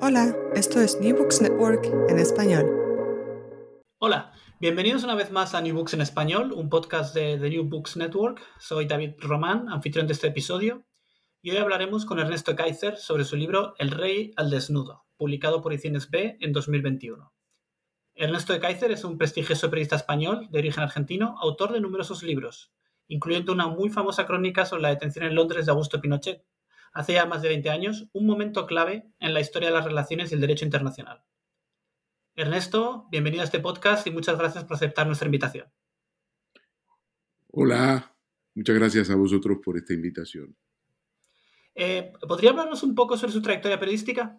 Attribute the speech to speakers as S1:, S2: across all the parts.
S1: Hola, esto es New Books Network en español.
S2: Hola, bienvenidos una vez más a New Books en español, un podcast de The New Books Network. Soy David Román, anfitrión de este episodio, y hoy hablaremos con Ernesto Kaiser sobre su libro El Rey al Desnudo, publicado por Ediciones B en 2021. Ernesto Kaiser es un prestigioso periodista español de origen argentino, autor de numerosos libros, incluyendo una muy famosa crónica sobre la detención en Londres de Augusto Pinochet, hace ya más de 20 años, un momento clave en la historia de las relaciones y el derecho internacional. Ernesto, bienvenido a este podcast y muchas gracias por aceptar nuestra invitación.
S3: Hola, muchas gracias a vosotros por esta invitación.
S2: Eh, ¿Podría hablarnos un poco sobre su trayectoria periodística?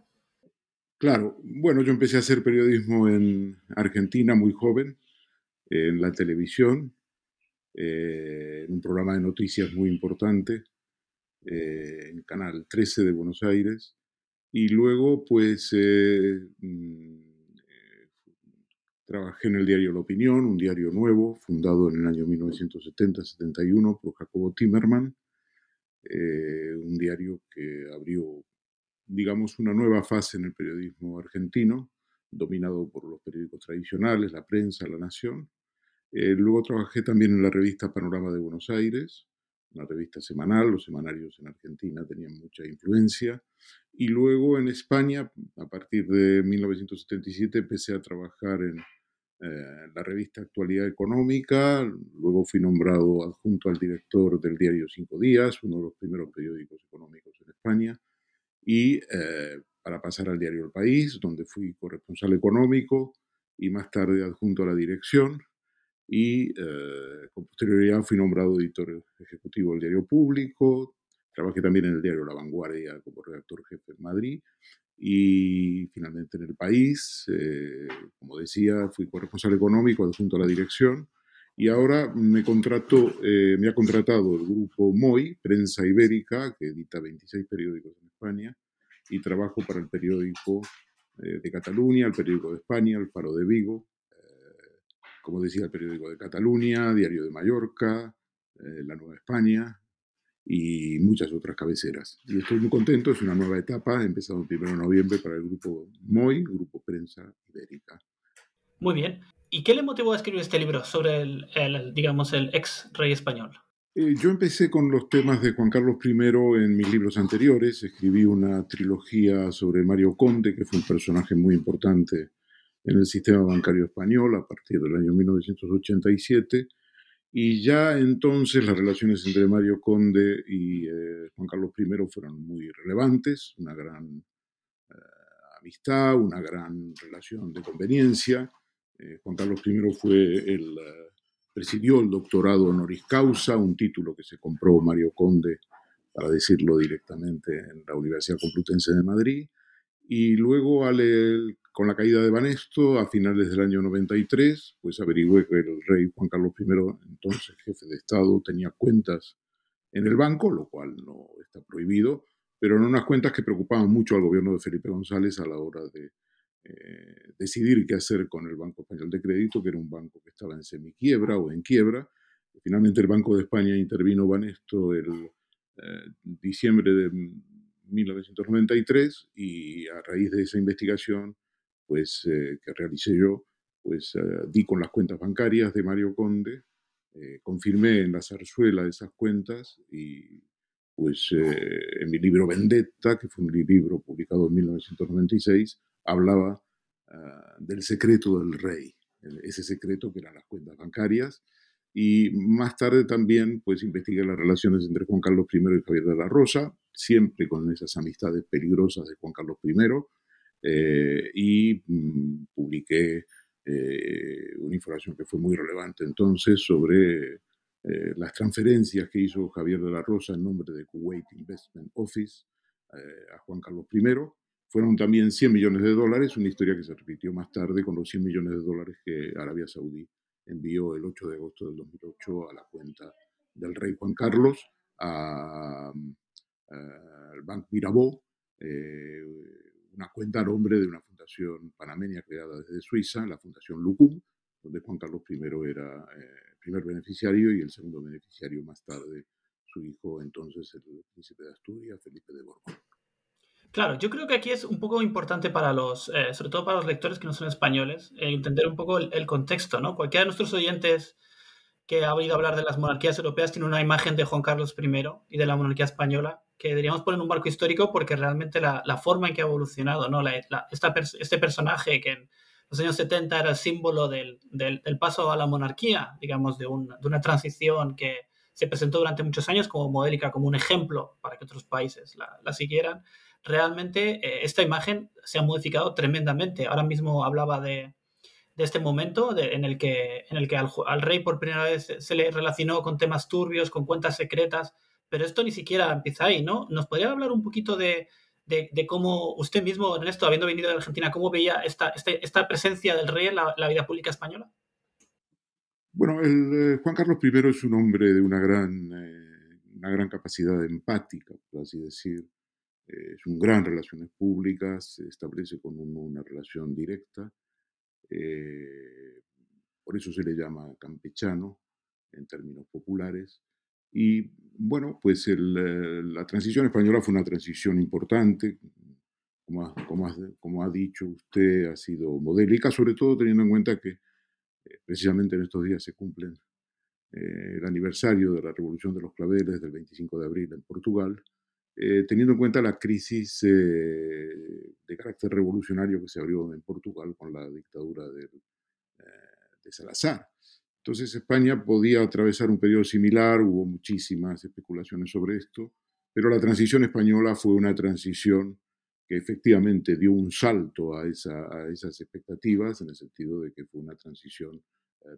S3: Claro, bueno, yo empecé a hacer periodismo en Argentina muy joven, en la televisión, eh, en un programa de noticias muy importante, eh, en Canal 13 de Buenos Aires, y luego pues eh, mm, eh, trabajé en el diario La Opinión, un diario nuevo, fundado en el año 1970-71 por Jacobo Timerman, un diario que abrió, digamos, una nueva fase en el periodismo argentino, dominado por los periódicos tradicionales, la prensa, la nación. luego trabajé también en la revista Panorama de Buenos Aires, una revista semanal, los semanarios en Argentina tenían mucha influencia. Y luego en España, a partir de 1977, empecé a trabajar en eh, la revista Actualidad Económica, luego fui nombrado adjunto al director del diario Cinco Días, uno de los primeros periódicos económicos en España, y eh, para pasar al diario El País, donde fui corresponsal económico y más tarde adjunto a la dirección y eh, con posterioridad fui nombrado editor ejecutivo del diario Público, trabajé también en el diario La Vanguardia como redactor jefe en Madrid y finalmente en el país, eh, como decía, fui corresponsal económico adjunto a la dirección y ahora me, contrató, eh, me ha contratado el grupo MOI, Prensa Ibérica, que edita 26 periódicos en España y trabajo para el periódico de Cataluña, el periódico de España, el Faro de Vigo, como decía el periódico de Cataluña, Diario de Mallorca, eh, La Nueva España y muchas otras cabeceras. Y estoy muy contento, es una nueva etapa, empezado el 1 de noviembre para el grupo MOI, Grupo Prensa Ibérica.
S2: Muy bien. ¿Y qué le motivó a escribir este libro sobre el, digamos, el ex rey español?
S3: Eh, yo empecé con los temas de Juan Carlos I en mis libros anteriores. Escribí una trilogía sobre Mario Conde, que fue un personaje muy importante en el sistema bancario español a partir del año 1987 y ya entonces las relaciones entre Mario Conde y eh, Juan Carlos I fueron muy relevantes, una gran eh, amistad, una gran relación de conveniencia. Eh, Juan Carlos I fue el, presidió el doctorado honoris causa, un título que se compró Mario Conde, para decirlo directamente, en la Universidad Complutense de Madrid. Y luego al con la caída de Banesto, a finales del año 93, pues averigüé que el rey Juan Carlos I, entonces jefe de Estado, tenía cuentas en el banco, lo cual no está prohibido, pero en unas cuentas que preocupaban mucho al gobierno de Felipe González a la hora de eh, decidir qué hacer con el Banco Español de Crédito, que era un banco que estaba en semiquiebra o en quiebra. Finalmente el Banco de España intervino Banesto el eh, diciembre de 1993 y a raíz de esa investigación pues, eh, que realicé yo, pues eh, di con las cuentas bancarias de Mario Conde, eh, confirmé en la zarzuela esas cuentas y pues en mi libro Vendetta, que fue un libro publicado en 1996, hablaba ah, del secreto del rey, ese secreto que eran las cuentas bancarias, y más tarde también pues investigué las relaciones entre Juan Carlos I y Javier de la Rosa, siempre con esas amistades peligrosas de Juan Carlos I, eh, y mm, publiqué eh, una información que fue muy relevante entonces sobre eh, las transferencias que hizo Javier de la Rosa en nombre de Kuwait Investment Office a Juan Carlos I. Fueron también 100 millones de dólares, una historia que se repitió más tarde con los 100 millones de dólares que Arabia Saudí envió el 8 de agosto del 2008 a la cuenta del rey Juan Carlos, al Banco Mirabeau, eh, una cuenta a nombre de una fundación panameña creada desde Suiza, la Fundación Lucum, donde Juan Carlos I era el eh, primer beneficiario y el segundo beneficiario más tarde su hijo, entonces el príncipe de Asturias, Felipe de Borbón.
S2: Claro, yo creo que aquí es un poco importante para los, eh, sobre todo para los lectores que no son españoles, eh, entender un poco el, contexto, ¿no? Cualquiera de nuestros oyentes que ha oído hablar de las monarquías europeas tiene una imagen de Juan Carlos I y de la monarquía española que deberíamos poner un marco histórico porque realmente la, forma en que ha evolucionado, ¿no? este personaje que en los años 70 era el símbolo del, paso a la monarquía, digamos, de, de una transición que se presentó durante muchos años como modélica, como un ejemplo para que otros países la, la siguieran realmente eh, esta imagen se ha modificado tremendamente. Ahora mismo hablaba de, este momento en el que, en el que al, rey por primera vez se le relacionó con temas turbios, con cuentas secretas, pero esto ni siquiera empieza ahí, ¿no? ¿Nos podría hablar un poquito de, cómo usted mismo, Ernesto, habiendo venido de Argentina, cómo veía esta, este, esta presencia del rey en la, vida pública española?
S3: Bueno, el, eh, Juan Carlos I es un hombre de una gran, eh, una gran capacidad empática, por así decir es un gran relaciones públicas, se establece con una relación directa, eh, por eso se le llama campechano en términos populares. Y bueno, pues eh, la transición española fue una transición importante, como como, ha, dicho usted, ha sido modélica, sobre todo teniendo en cuenta que eh, precisamente en estos días se cumplen el aniversario de la Revolución de los Claveles del 25 de abril en Portugal, eh, teniendo en cuenta la crisis eh, de carácter revolucionario que se abrió en Portugal con la dictadura eh, de Salazar. Entonces España podía atravesar un periodo similar, hubo muchísimas especulaciones sobre esto, pero la transición española fue una transición que efectivamente dio un salto a, esa, a esas expectativas, en el sentido de que fue una transición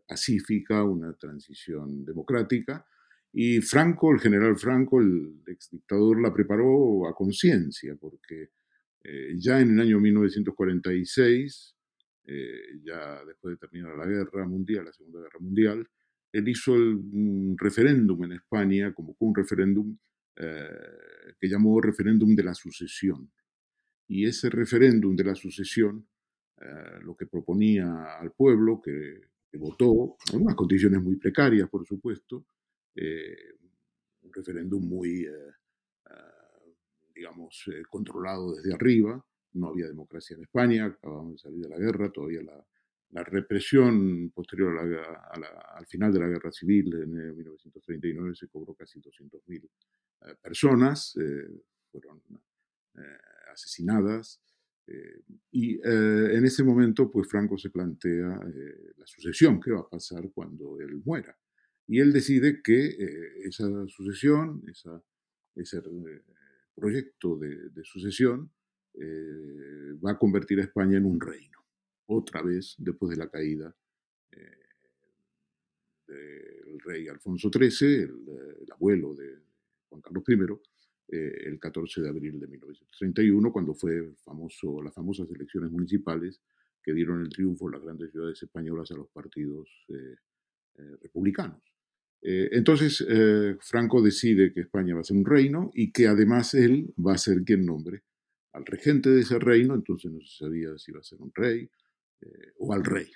S3: pacífica, una transición democrática, y Franco, el general Franco, el ex dictador, la preparó a conciencia, porque eh, ya en el año 1946, eh, ya después de terminar la guerra mundial, la Segunda Guerra Mundial, él hizo el, un referéndum en España, como un referéndum eh, que llamó referéndum de la sucesión. Y ese referéndum de la sucesión, lo que proponía al pueblo, que, que votó, en unas condiciones muy precarias, por supuesto, eh, un referéndum muy, eh, ah, digamos, eh, controlado desde arriba. No había democracia en España, acabamos de salir de la guerra, todavía la, represión posterior al final de la guerra civil en 1939 se cobró casi 200.000 personas, fueron asesinadas. y en ese momento, pues Franco se plantea la sucesión, qué va a pasar cuando él muera y él decide que eh, esa sucesión, ese eh, proyecto de, sucesión, eh, va a convertir a España en un reino, otra vez después de la caída del rey Alfonso XIII, el, abuelo de Juan Carlos I, el 14 de abril de 1931, cuando fue famoso, las famosas elecciones municipales que dieron el triunfo en las grandes ciudades españolas a los partidos republicanos. Eh, entonces, eh, Franco decide que España va a ser un reino y que además él va a ser quien nombre al regente de ese reino, entonces no se sabía si iba a ser un rey eh, o al rey.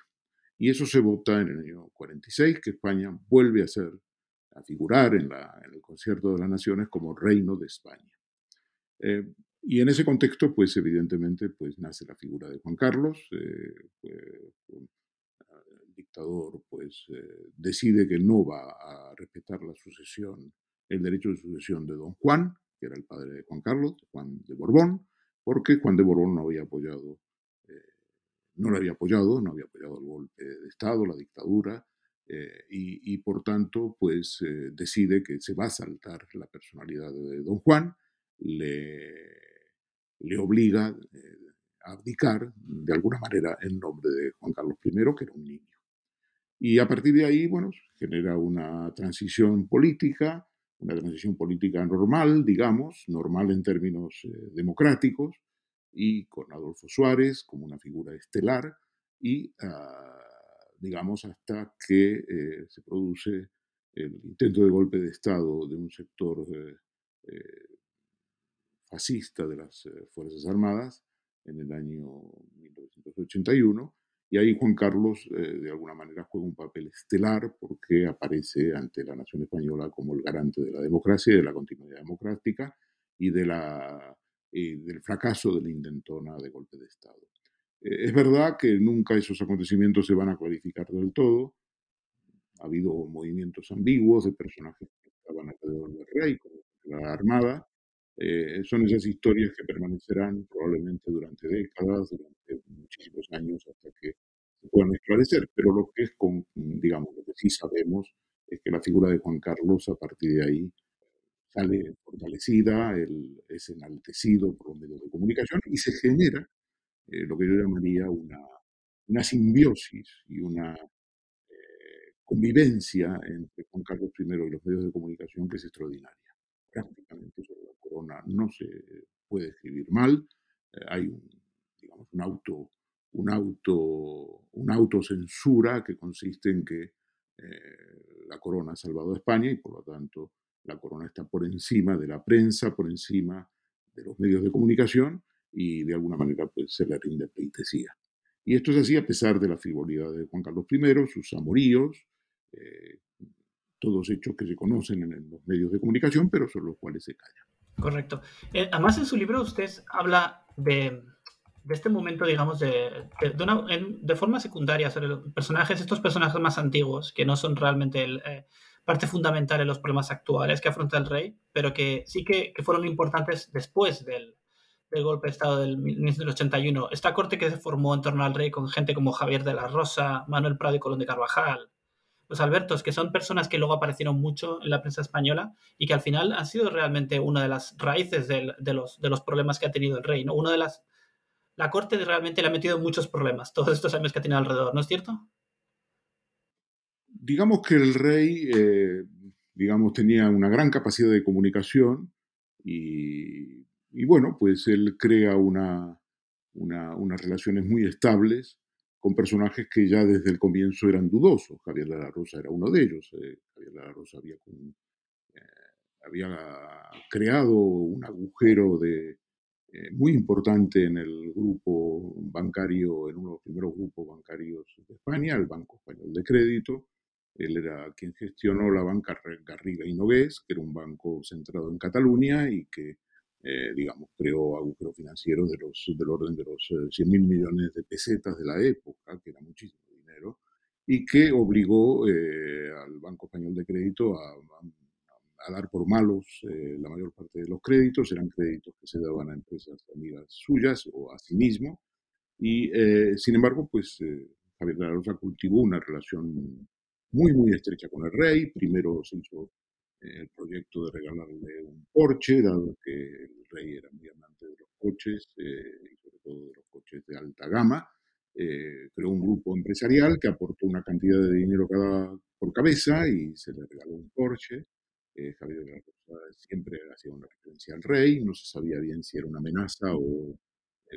S3: Y eso se vota en el año 46, que España vuelve a ser, a figurar en, el concierto de las naciones como reino de España. y en ese contexto, pues evidentemente, pues nace la figura de Juan Carlos, dictador pues eh, decide que no va a respetar la sucesión el derecho de sucesión de don Juan, que era el padre de Juan Carlos, Juan de Borbón, porque Juan de Borbón no había apoyado, eh, no lo había apoyado, no había apoyado el golpe de Estado, la dictadura, eh, y, por tanto, pues eh, decide que se va a saltar la personalidad de don Juan, le, le obliga a abdicar de alguna manera en nombre de Juan Carlos I, que era un niño. Y a partir de ahí, bueno, genera una transición política, una transición política normal, digamos, normal en términos eh, democráticos, y con Adolfo Suárez como una figura estelar, y ah, digamos hasta que eh, se produce el intento de golpe de Estado de un sector eh, fascista de las Fuerzas Armadas en el año 1981, y ahí Juan Carlos, eh, de alguna manera, juega un papel estelar porque aparece ante la nación española como el garante de la democracia y de la continuidad democrática y de la, del fracaso de la intentona de golpe de Estado. Eh, es verdad que nunca esos acontecimientos se van a clarificar del todo. Ha habido movimientos ambiguos de personajes que estaban alrededor del rey, como la Armada, eh, son esas historias que permanecerán probablemente durante décadas, durante muchísimos años, hasta que se puedan esclarecer. Pero lo que es, con, digamos, lo que sí sabemos es que la figura de Juan Carlos a partir de ahí sale fortalecida, él es enaltecido por los medios de comunicación y se genera eh, lo que yo llamaría una, una simbiosis y una eh, convivencia entre Juan Carlos I y los medios de comunicación que es extraordinaria. Prácticamente no se puede escribir mal, eh, hay un, un auto, un auto, una autocensura que consiste en que eh, la corona ha salvado a España y por lo tanto la corona está por encima de la prensa, por encima de los medios de comunicación y de alguna manera pues, se le rinde pleitesía. Y esto es así a pesar de la frivolidad de Juan Carlos I, sus amoríos, eh, todos hechos que se conocen en los medios de comunicación, pero sobre los cuales se callan.
S2: Correcto. Eh, además, en su libro usted habla de, este momento, digamos, de, de, forma secundaria sobre los personajes, estos personajes más antiguos, que no son realmente el, eh, parte fundamental en los problemas actuales que afronta el rey, pero que sí que, fueron importantes después del, golpe de Estado del 1981. Esta corte que se formó en torno al rey con gente como Javier de la Rosa, Manuel Prado y Colón de Carvajal, los Albertos, que son personas que luego aparecieron mucho en la prensa española y que al final han sido realmente una de las raíces de, los, de los problemas que ha tenido el rey. ¿no? Una de las, la corte realmente le ha metido muchos problemas todos estos años que ha tenido alrededor, ¿no es cierto?
S3: Digamos que el rey, eh, digamos, tenía una gran capacidad de comunicación y, bueno, pues él crea una, unas relaciones muy estables con personajes que ya desde el comienzo eran dudosos. Javier de la Rosa era uno de ellos. Eh, Javier de eh, había creado un agujero eh, muy importante en el grupo bancario, en uno de los primeros grupos bancarios de España, el Banco Español de Crédito. Él era quien gestionó la banca Garriga y Nogués, que era un banco centrado en Cataluña y que eh, digamos, creó agujero financiero de los, del orden de los 100 eh, mil millones de pesetas de la época, que era muchísimo dinero, y que obligó eh, al Banco Español de Crédito a, a, dar por malos la mayor parte de los créditos, eran créditos que se daban a empresas amigas suyas o a sí mismo, y sin embargo, pues Javier de la Rosa cultivó una relación muy, muy estrecha con el rey, primero se hizo el proyecto de regalarle un Porsche, dado que el rey era muy amante de los coches, eh, y sobre todo de los coches de alta gama. Eh, creó un grupo empresarial que aportó una cantidad de dinero cada, por cabeza y se le regaló un Porsche. Eh, Javier de la Rosa siempre hacía una referencia al rey, no se sabía bien si era una amenaza o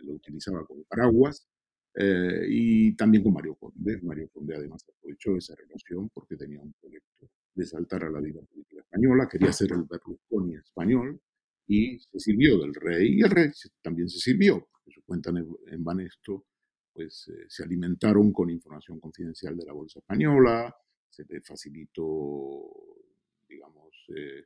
S3: lo utilizaba como paraguas. Y también con Mario Conde. Mario Conde además aprovechó esa relación porque tenía un proyecto de saltar a la vida política española, quería ser el Berlusconi español y se sirvió del rey y el rey también se sirvió, porque su cuenta en Banesto pues eh, se alimentaron con información confidencial de la bolsa española, se le facilitó, digamos, eh,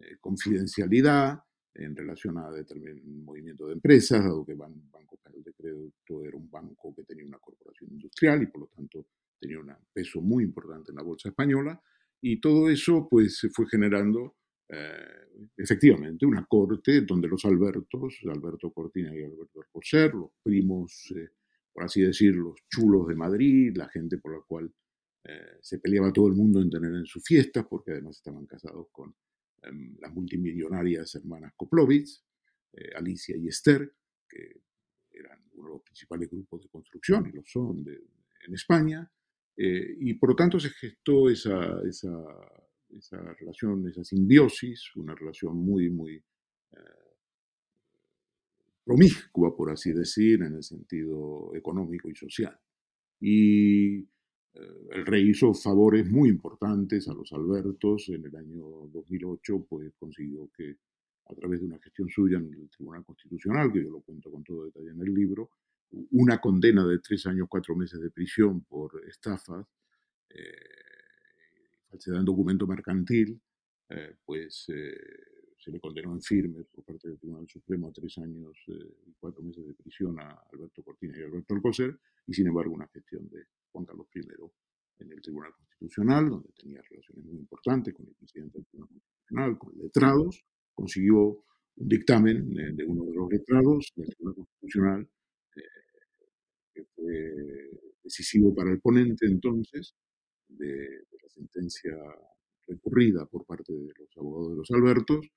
S3: eh, confidencialidad en relación a determinado movimiento de empresas, dado que Banco Español de Crédito era un banco que tenía una corporación industrial y por lo tanto tenía un peso muy importante en la bolsa española, y todo eso pues se fue generando eh, efectivamente, una corte donde los Albertos, Alberto Cortina y Alberto Alcocer, los primos, eh, por así decirlo, los chulos de Madrid, la gente por la cual eh, se peleaba todo el mundo en tener en sus fiestas, porque además estaban casados con las multimillonarias hermanas Koplovitz, Alicia y Esther, que eran uno de los principales grupos de construcción, y lo son en España, y por lo tanto se gestó esa, esa esa relación, esa simbiosis, una relación muy, muy eh, promiscua, por así decir, en el sentido económico y social. Y eh, el rey hizo favores muy importantes a los Albertos. En el año 2008, pues consiguió que, a través de una gestión suya en el Tribunal Constitucional, que yo lo cuento con todo detalle en el libro, una condena de tres años, cuatro meses de prisión por estafas. Eh, falsedad en documento mercantil, eh, pues eh, se le condenó en firme por parte del Tribunal Supremo a tres años eh, y cuatro meses de prisión a Alberto Cortina y Alberto Alcocer, y sin embargo una gestión de Juan Carlos I en el Tribunal Constitucional, donde tenía relaciones muy importantes con el presidente del Tribunal Constitucional, con letrados, consiguió un dictamen de uno de los letrados del Tribunal Constitucional que fue decisivo para el ponente entonces, de, la sentencia recurrida por parte de los abogados de los Albertos,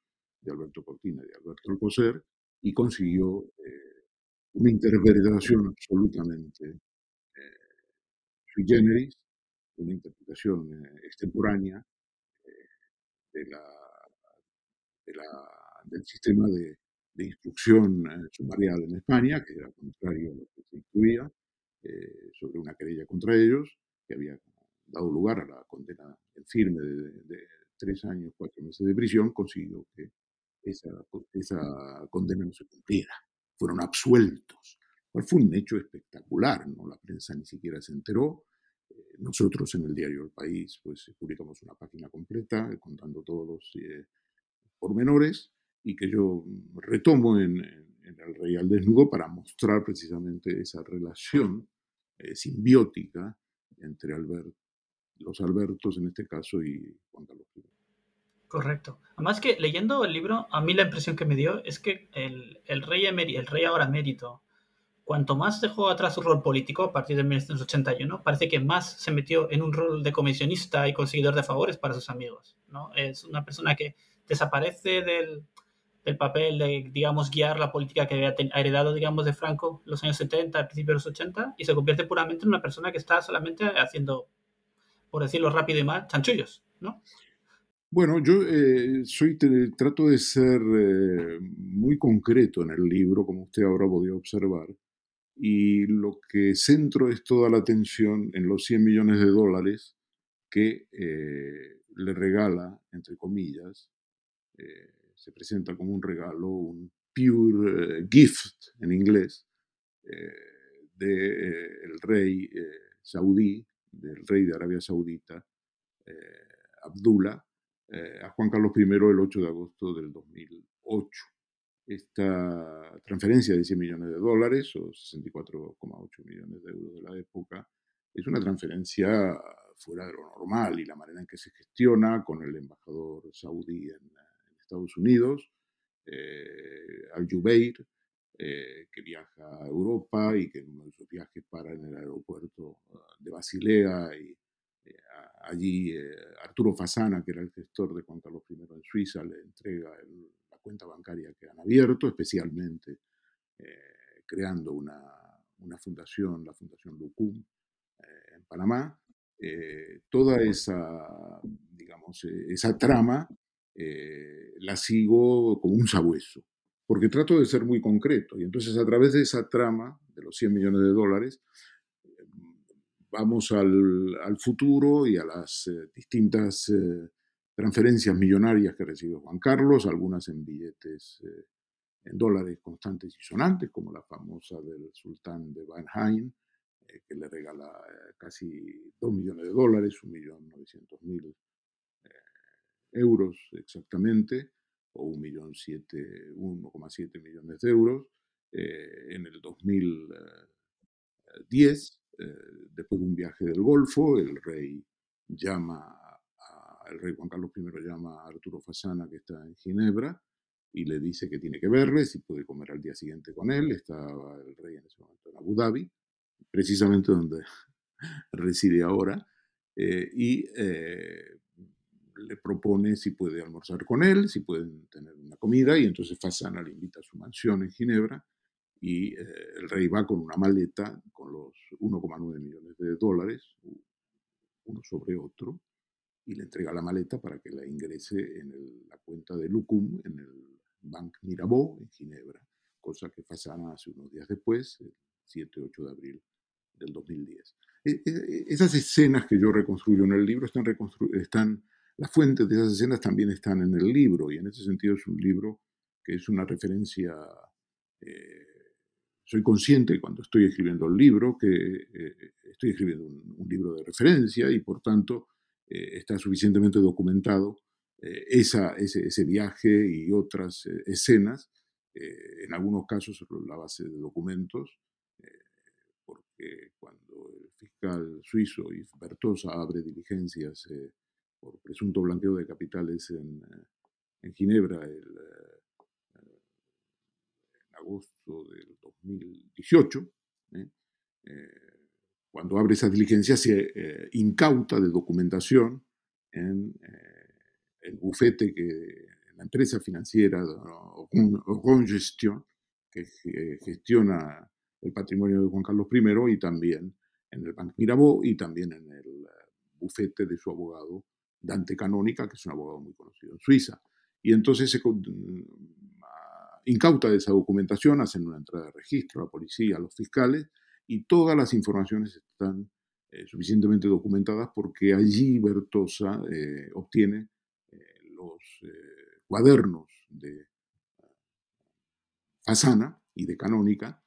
S3: de Alberto Cortina y de Alberto Alcocer, y consiguió eh, una interpretación absolutamente eh, sui generis, una interpretación eh, extemporánea de la, del sistema de, de instrucción sumarial en España, que era contrario a lo que se incluía, sobre una querella contra ellos, que había dado lugar a la condena en firme de, tres años, cuatro meses de prisión, consiguió que esa, esa condena no se cumpliera. Fueron absueltos. Fue un hecho espectacular, ¿no? La prensa ni siquiera se enteró. Eh, nosotros en el diario El País pues publicamos una página completa eh, contando todos los eh, pormenores y que yo retomo en, en, el Real Desnudo para mostrar precisamente esa relación simbiótica entre Alberto los Albertos en este caso y Juan Carlos I.
S2: Correcto. Además que leyendo el libro, a mí la impresión que me dio es que el, el rey, el rey ahora emérito, cuanto más dejó atrás su rol político a partir de 1981, parece que más se metió en un rol de comisionista y conseguidor de favores para sus amigos. ¿no? Es una persona que desaparece del, del papel de, digamos, guiar la política que había heredado, digamos, de Franco los años 70, al principio de los 80, y se convierte puramente en una persona que está solamente haciendo por decirlo rápido y mal, chanchullos, ¿no?
S3: Bueno, yo eh, soy, trato de ser eh, muy concreto en el libro, como usted ahora podía observar, y lo que centro es toda la atención en los 100 millones de dólares que eh, le regala, entre comillas, se presenta como un regalo, un pure gift en inglés, del rey saudí del rey de Arabia Saudita, eh, Abdullah, eh, a Juan Carlos I el 8 de agosto del 2008. Esta transferencia de 100 millones de dólares, o 64,8 millones de euros de la época, es una transferencia fuera de lo normal y la manera en que se gestiona con el embajador saudí en, Estados Unidos, eh, Al-Jubeir, eh, que viaja a Europa y que en uno de sus viajes para en el aeropuerto ah, de Basilea y eh, allí eh, Arturo Fasana, que era el gestor de Juan Carlos I en Suiza, le entrega la cuenta bancaria que han abierto, especialmente creando una, una, fundación, la Fundación Lucum, en Panamá. toda esa, digamos, esa trama la sigo como un sabueso porque trato de ser muy concreto. Y entonces a través de esa trama de los 100 millones de dólares, vamos al, futuro y a las eh, distintas eh, transferencias millonarias que recibe Juan Carlos, algunas en billetes eh, en dólares constantes y sonantes, como la famosa del sultán de Banheim, que le regala casi 2 millones de dólares, 1.900.000 euros exactamente, o 1,7 millones de euros. Eh, en el 2010, eh, después de un viaje del Golfo, el rey llama el rey Juan Carlos I llama a Arturo Fasana, que está en Ginebra, y le dice que tiene que verle, si puede comer al día siguiente con él. Estaba el rey en ese momento en Abu Dhabi, precisamente donde reside ahora, eh, y eh, le propone si puede almorzar con él, si pueden tener una comida, y entonces Fasana le invita a su mansión en Ginebra, y eh, el rey va con una maleta con los 1,9 millones de dólares, uno sobre otro, y le entrega la maleta para que la ingrese en la cuenta de Lucum, en el Bank Mirabeau, en Ginebra, cosa que Fasana hace unos días después, el 7-8 de abril del 2010. E, e, esas escenas que yo reconstruyo en el libro están, están, las fuentes de esas escenas también están en el libro, y en ese sentido es un libro que es una referencia eh, soy consciente cuando estoy escribiendo el libro que eh, estoy escribiendo un, libro de referencia y por tanto eh, está suficientemente documentado eh, esa, ese, viaje y otras escenas, en algunos casos sobre la base de documentos, porque cuando el fiscal suizo Yves Bertosa abre diligencias por presunto blanqueo de capitales en, en Ginebra el agosto del 2018, ¿eh? Eh, cuando abre esa diligencia, se eh, incauta de documentación en el bufete que la empresa financiera Ron Gestion, que gestiona el patrimonio de Juan Carlos I, y también en el Banco Mirabeau y también en el bufete de su abogado Dante Canónica, que es un abogado muy conocido en Suiza. Y entonces se, incauta de esa documentación, hacen una entrada de registro, a la policía, a los fiscales, y todas las informaciones están eh, suficientemente documentadas porque allí Bertosa eh, obtiene eh, los cuadernos de Fasana y de Canónica,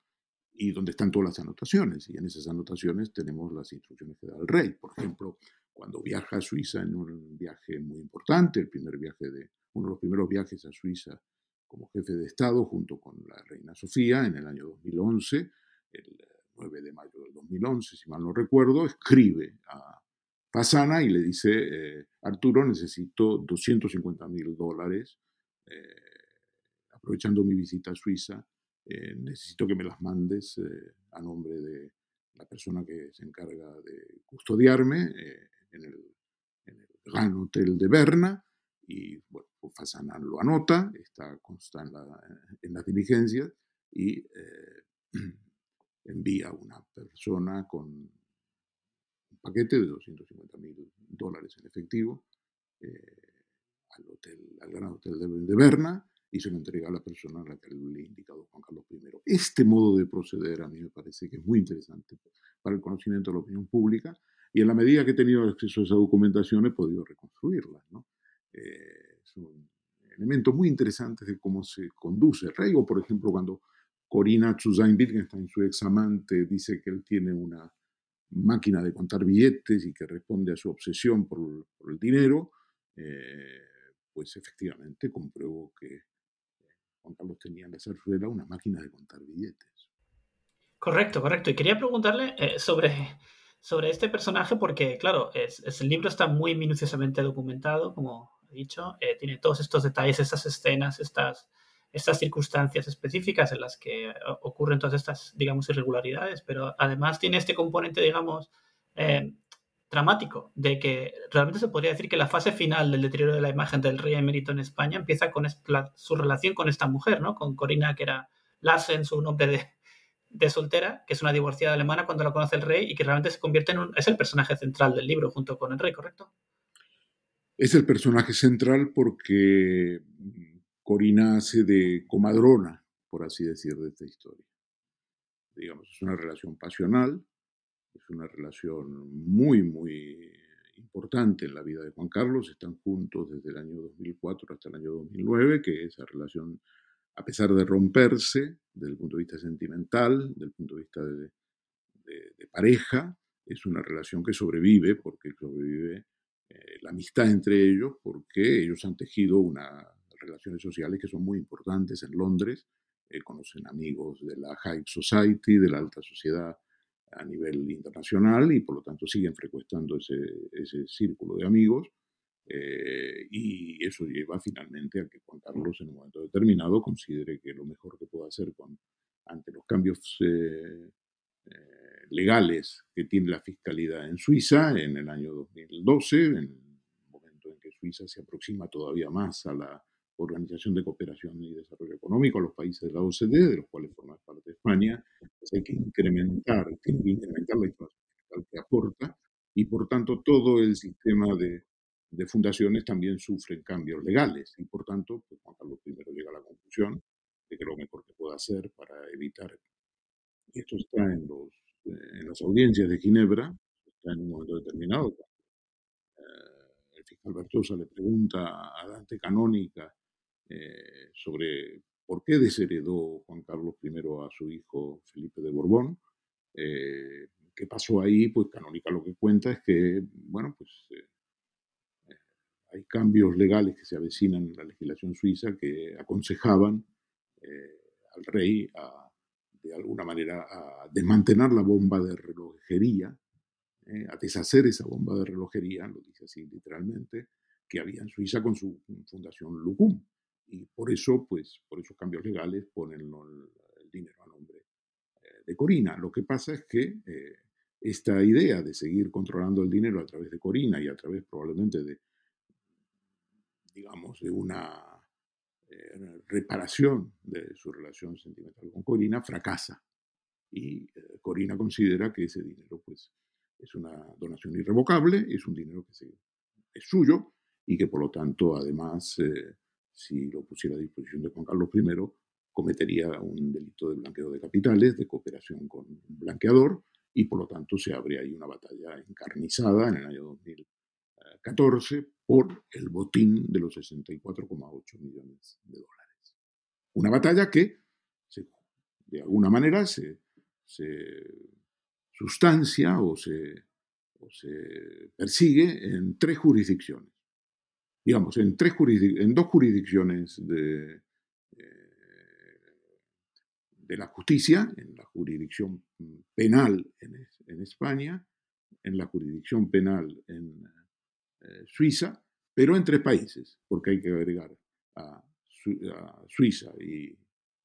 S3: y donde están todas las anotaciones. Y en esas anotaciones tenemos las instrucciones que da el rey. Por ejemplo, cuando viaja a Suiza en un viaje muy importante, el primer viaje de, uno de los primeros viajes a Suiza como jefe de Estado junto con la reina Sofía en el año 2011, el 9 de mayo del 2011, si mal no recuerdo, escribe a Fasana y le dice, eh, Arturo, necesito 250 mil dólares, eh, aprovechando mi visita a Suiza, eh, necesito que me las mandes a nombre de la persona que se encarga de custodiarme en el, en Gran Hotel de Berna, y bueno, pues Fasana lo anota, está consta en, la, las diligencias y envía una persona con un paquete de 250 mil dólares en efectivo eh, al, hotel, al gran hotel de, Berna y se lo entrega a la persona a la que le ha indicado Juan Carlos I. Este modo de proceder a mí me parece que es muy interesante para el conocimiento de la opinión pública y en la medida que he tenido acceso a esa documentación he podido reconstruirla. ¿no? Eh, es un elemento muy interesante de cómo se conduce el rey, o por ejemplo cuando Corina Chuzain Wittgenstein, su examante, dice que él tiene una máquina de contar billetes y que responde a su obsesión por, el dinero, eh, pues efectivamente compruebo que Juan Carlos tenía en la zarzuela una máquina de contar billetes.
S2: Correcto, correcto. Y quería preguntarle eh, sobre, sobre este personaje porque, claro, es, el libro está muy minuciosamente documentado, como dicho, eh, tiene todos estos detalles, estas escenas, estas, estas circunstancias específicas en las que ocurren todas estas, digamos, irregularidades, pero además tiene este componente, digamos, eh, dramático, de que realmente se podría decir que la fase final del deterioro de la imagen del rey emérito en España empieza con su relación con esta mujer, ¿no? Con Corina, que era Larsen, su nombre de, de soltera, que es una divorciada alemana cuando la conoce el rey y que realmente se convierte en un, es el personaje central del libro junto con el rey, ¿correcto?
S3: Es el personaje central porque Corina hace de comadrona, por así decir, de esta historia. Digamos, es una relación pasional, es una relación muy, muy importante en la vida de Juan Carlos. Están juntos desde el año 2004 hasta el año 2009, que esa relación, a pesar de romperse desde el punto de vista sentimental, desde el punto de vista de, pareja, es una relación que sobrevive porque sobrevive eh, la amistad entre ellos, porque ellos han tejido unas relaciones sociales que son muy importantes en Londres, eh, conocen amigos de la High Society, de la alta sociedad a nivel internacional y por lo tanto siguen frecuentando ese, ese círculo de amigos Eh, y eso lleva finalmente a que Juan Carlos en un momento determinado considere que lo mejor que puede hacer con, ante los cambios eh, eh, legales que tiene la fiscalidad en Suiza en el año 2012, en el momento en que Suiza se aproxima todavía más a la Organización de Cooperación y Desarrollo Económico, a los países de la OCDE, de los cuales forma parte España, pues hay que incrementar, tiene que incrementar la información fiscal que aporta y por tanto todo el sistema de, de fundaciones también sufren cambios legales y por tanto pues Juan Carlos I llega a la conclusión de que lo mejor que puede hacer para evitar esto está en, los, eh, en las audiencias de Ginebra, está en un momento determinado. Eh, el fiscal Bertosa le pregunta a Dante Canónica eh, sobre por qué desheredó Juan Carlos I a su hijo Felipe de Borbón. ¿Qué pasó ahí? Pues Canónica lo que cuenta es que, bueno, pues hay cambios legales que se avecinan en la legislación suiza que aconsejaban eh, al rey de alguna manera a desmantelar la bomba de relojería, eh, a deshacer esa bomba de relojería, lo dice así literalmente, que había en Suiza con su fundación Lucum. Y por eso, pues, por esos cambios legales ponen el, dinero a nombre eh, de Corina. Lo que pasa es que esta idea de seguir controlando el dinero a través de Corina y a través probablemente de digamos, de una eh, reparación de su relación sentimental con Corina, fracasa. Y eh, Corina considera que ese dinero pues, es una donación irrevocable, es un dinero que es suyo y que por lo tanto, además, eh, si lo pusiera a disposición de Juan Carlos I, cometería un delito de blanqueo de capitales, de cooperación con un blanqueador, y por lo tanto se abre ahí una batalla encarnizada en el año 2000 14 por el botín de los 64,8 millones de dólares. Una batalla que, de alguna manera, se, sustancia o se, persigue en tres jurisdicciones. Digamos, en, dos jurisdicciones de, eh, de la justicia, en la jurisdicción penal en, España, en la jurisdicción penal en eh, Suiza, pero en tres países, porque hay que agregar a, Suiza y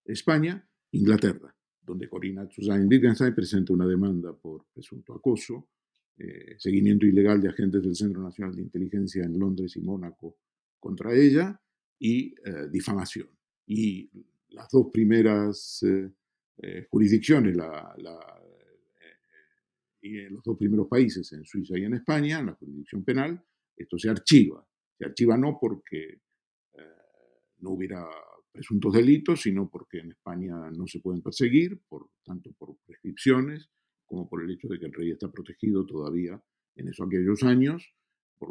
S3: España, Inglaterra, donde Corina Susan Wittgenstein presenta una demanda por presunto acoso, eh, seguimiento ilegal de agentes del Centro Nacional de Inteligencia en Londres y Mónaco contra ella y eh, difamación. Y las dos primeras jurisdicciones, la, y en los dos primeros países, en Suiza y en España, en la jurisdicción penal, esto se archiva. Se archiva no porque eh, no hubiera presuntos delitos, sino porque en España no se pueden perseguir, por, tanto por prescripciones como por el hecho de que el rey está protegido todavía en esos aquellos años por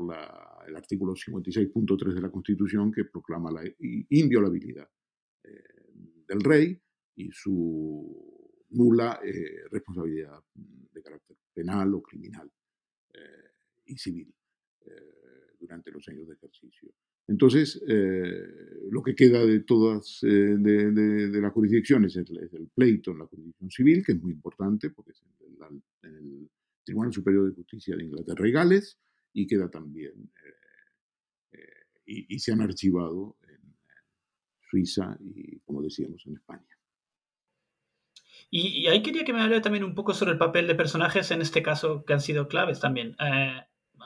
S3: el artículo 56.3 de la Constitución que proclama la inviolabilidad eh, del rey y su nula eh, responsabilidad de carácter penal o criminal y civil durante los años de ejercicio. Entonces, eh, lo que queda de todas eh, de, las jurisdicciones es el, pleito en la jurisdicción civil, que es muy importante porque es en el, Tribunal Superior de Justicia de Inglaterra. Y Gales, y queda también, eh, y, y, se han archivado en Suiza y, como decíamos, en España.
S2: Y, ahí quería que me hable también un poco sobre el papel de personajes en este caso que han sido claves también.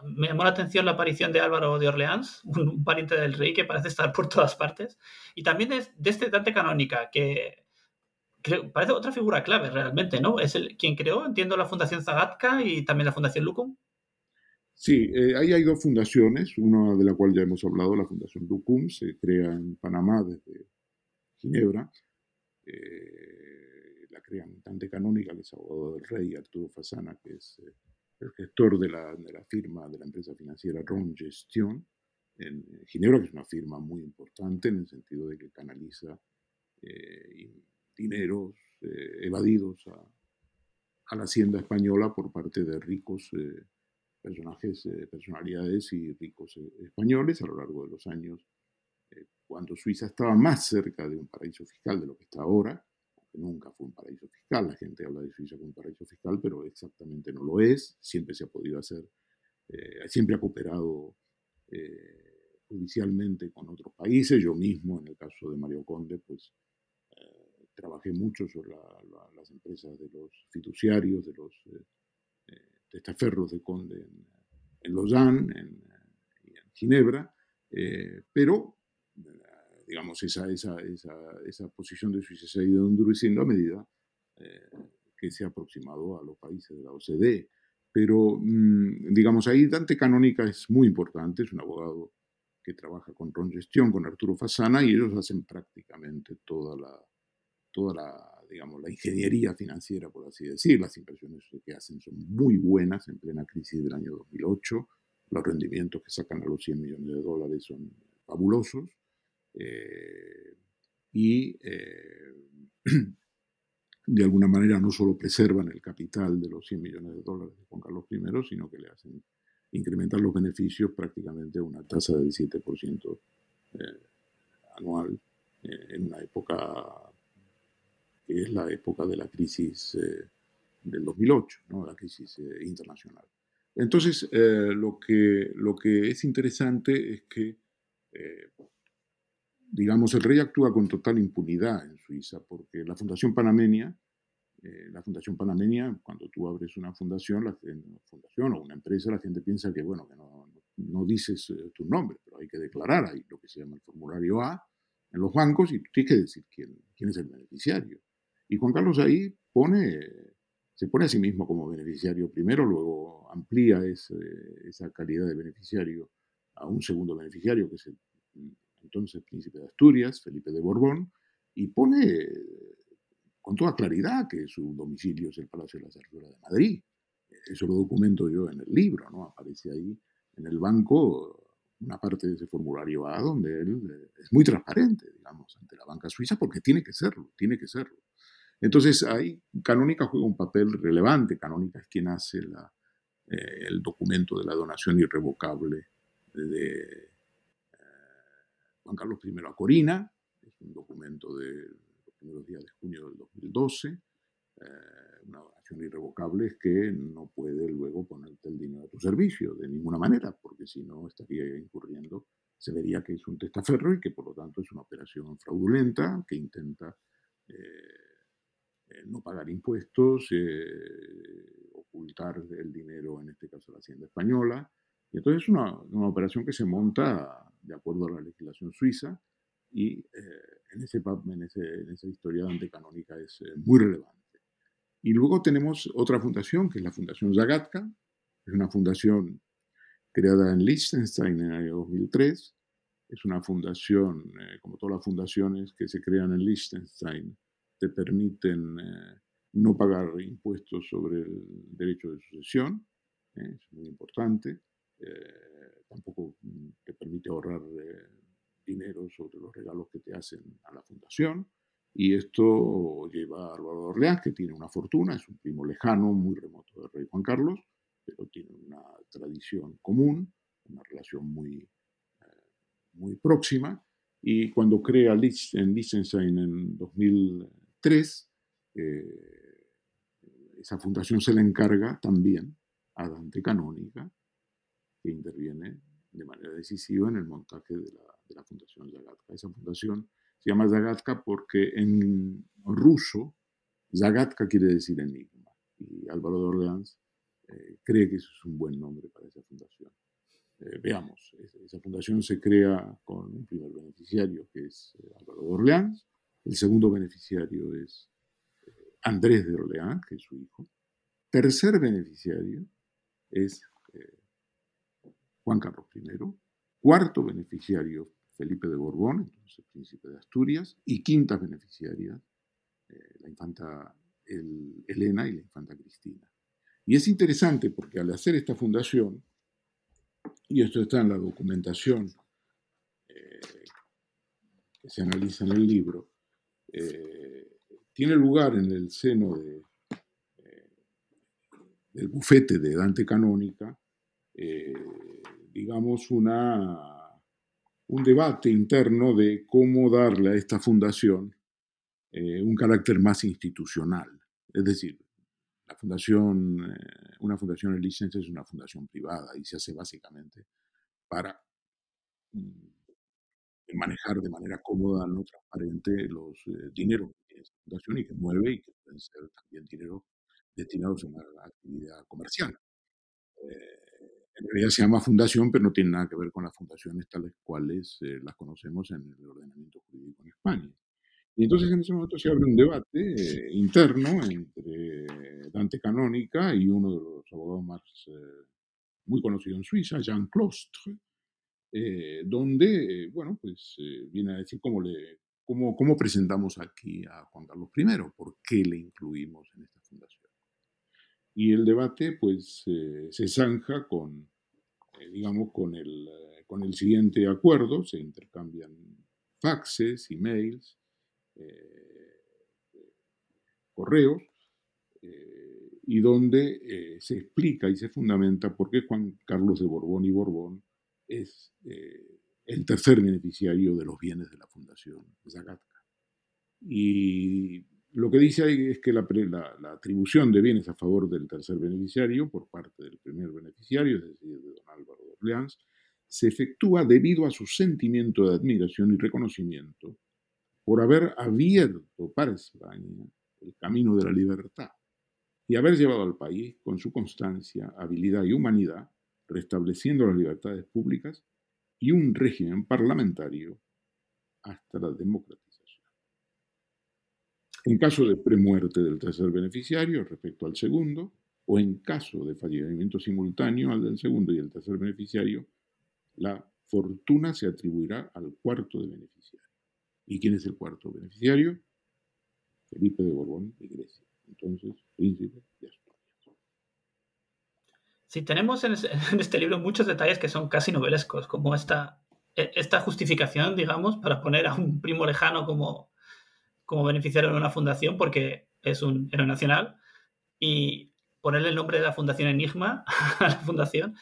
S2: Me llamó la atención la aparición de Álvaro de Orleans, un, pariente del rey que parece estar por todas partes, y también de, este Dante Canónica, que parece otra figura clave realmente, ¿no? Es el quien creó, entiendo, la Fundación Zagatka y también la Fundación Lucum.
S3: Sí, eh, ahí hay dos fundaciones, una de la cual ya hemos hablado, la Fundación Lucum, se crea en Panamá desde Ginebra. Eh, la crean Dante Canónica, que es abogado del rey, Arturo Fasana, que es eh, el gestor de la, de la, firma de la empresa financiera Ron Gestion en Ginebra, que es una firma muy importante en el sentido de que canaliza eh, dineros eh, evadidos a, a, la hacienda española por parte de ricos eh, personajes, personalidades y ricos españoles a lo largo de los años, cuando Suiza estaba más cerca de un paraíso fiscal de lo que está ahora nunca fue un paraíso fiscal. La gente habla de Suiza como un paraíso fiscal, pero exactamente no lo es. Siempre se ha podido hacer, eh, siempre ha cooperado judicialmente con otros países. Yo mismo, en el caso de Mario Conde, pues trabajé mucho sobre las empresas de los fiduciarios, de los testaferros de Conde en, Lausanne, en, en Ginebra, pero digamos, esa, esa, esa, esa, posición de Suiza se ha ido endureciendo a medida eh, que se ha aproximado a los países de la OCDE. Pero, mm, digamos, ahí Dante Canónica es muy importante, es un abogado que trabaja con Ron Gestión, con Arturo Fasana, y ellos hacen prácticamente toda la, toda la, digamos, la ingeniería financiera, por así decir. Las inversiones que hacen son muy buenas en plena crisis del año 2008. Los rendimientos que sacan a los 100 millones de dólares son fabulosos. Eh, y eh, de alguna manera no solo preservan el capital de los 100 millones de dólares de Juan Carlos I, sino que le hacen incrementar los beneficios prácticamente a una tasa del 7% eh, anual en una época es la época de la crisis del 2008, ¿no? la crisis internacional. Entonces, lo, que, lo que es interesante es que digamos, el rey actúa con total impunidad en Suiza, porque la Fundación Panameña, eh, la Fundación Panameña, cuando tú abres una fundación, la fundación o una empresa, la gente piensa que, bueno, que no, no dices eh, tu nombre, pero hay que declarar ahí lo que se llama el formulario A en los bancos y tienes que decir quién, quién es el beneficiario. Y Juan Carlos ahí pone, se pone a sí mismo como beneficiario primero, luego amplía ese, esa calidad de beneficiario a un segundo beneficiario, que es el entonces príncipe de Asturias, Felipe de Borbón, y pone con toda claridad que su domicilio es el Palacio de la Zarzuela de Madrid. Eso lo documento yo en el libro, ¿no? Aparece ahí en el banco una parte de ese formulario A donde él es muy transparente, digamos, ante la banca suiza, porque tiene que serlo, tiene que serlo. Entonces ahí Canónica juega un papel relevante. Canónica es quien hace eh, el documento de la donación irrevocable de, Juan Carlos I a Corina, es un documento de los primeros días de junio del 2012, eh, una donación irrevocable es que no puede luego ponerte el dinero a tu servicio de ninguna manera, porque si no estaría incurriendo, se vería que es un testaferro y que por lo tanto es una operación fraudulenta que intenta eh, eh, no pagar impuestos, ocultar el dinero, en este caso la Hacienda Española, y entonces es una, una, operación que se monta de acuerdo a la legislación suiza y eh, en, ese, en, en, esa historia antecanónica es eh, muy relevante. Y luego tenemos otra fundación, que es la Fundación Zagatka, es una fundación creada en Liechtenstein en el año 2003. Es una fundación, eh, como todas las fundaciones que se crean en Liechtenstein, te permiten no pagar impuestos sobre el derecho de sucesión, es muy importante. Eh, tampoco mm, te permite ahorrar eh, dinero sobre los regalos que te hacen a la fundación. Y esto lleva a Álvaro de Orleans, que tiene una fortuna, es un primo lejano, muy remoto del rey Juan Carlos, pero tiene una tradición común, una relación muy, eh, muy próxima. Y cuando crea en Liechtenstein en 2003, esa fundación se le encarga también a Dante Canónica que interviene de manera decisiva en el montaje de la, de la Fundación Zagatka. Esa fundación se llama Zagatka porque en ruso Zagatka quiere decir enigma y Álvaro de Orleans eh, cree que es un buen nombre para esa fundación. Eh, veamos, esa fundación se crea con un primer beneficiario que es eh, Álvaro de Orleans, el segundo beneficiario es Andrés de Orleans, que es su hijo, tercer beneficiario es Juan Carlos I, cuarto beneficiario Felipe de Borbón, entonces príncipe de Asturias, y quinta beneficiaria eh, la infanta Elena y la infanta Cristina. Y es interesante porque al hacer esta fundación, y esto está en la documentación eh, que se analiza en el libro, eh, tiene lugar en el seno del bufete de Dante Canónica digamos, una, un debate interno de cómo darle a esta fundación eh, un carácter más institucional. Es decir, la fundación, eh, una fundación en licencia es una fundación privada y se hace básicamente para manejar de manera cómoda, no transparente, los eh, dineros que tiene esa fundación y que mueve y que pueden ser también dinero destinados a la actividad comercial. Eh, en realidad se llama fundación, pero no tiene nada que ver con las fundaciones tales cuales eh, las conocemos en el ordenamiento jurídico en España. Y entonces en ese momento se abre un debate interno entre Dante Canónica y uno de los abogados más muy conocidos en Suiza, Jean Clostre, eh, donde, bueno, pues eh, viene a decir cómo, le, cómo, cómo presentamos aquí a Juan Carlos I, por qué le incluimos en esta fundación. Y el debate, pues, eh, se zanja con, digamos, con el, con el siguiente acuerdo, se intercambian faxes, emails, correos, y donde se explica y se fundamenta por qué Juan Carlos de Borbón y Borbón es eh, el tercer beneficiario de los bienes de la Fundación Zagatka. Y lo que dice ahí es que la, atribución de bienes a favor del tercer beneficiario por parte del primer beneficiario, es decir, de don Álvaro de Orleans, se efectúa debido a su sentimiento de admiración y reconocimiento por haber abierto para España el camino de la libertad y haber llevado al país con su constancia, habilidad y humanidad restableciendo las libertades públicas y un régimen parlamentario hasta la democratización. En caso de premuerte del tercer beneficiario respecto al segundo, o en caso de fallecimiento simultáneo al del segundo y el tercer beneficiario, la fortuna se atribuirá al cuarto de beneficiario. ¿Y quién es el cuarto beneficiario? Felipe de Borbón de Grecia, entonces príncipe de Asturias.
S2: Sí, tenemos en, este libro muchos detalles que son casi novelescos, como esta, e, esta justificación, digamos, para poner a un primo lejano como, beneficiario de una fundación, porque es un héroe nacional, y ponerle el nombre de la fundación Enigma a la fundación.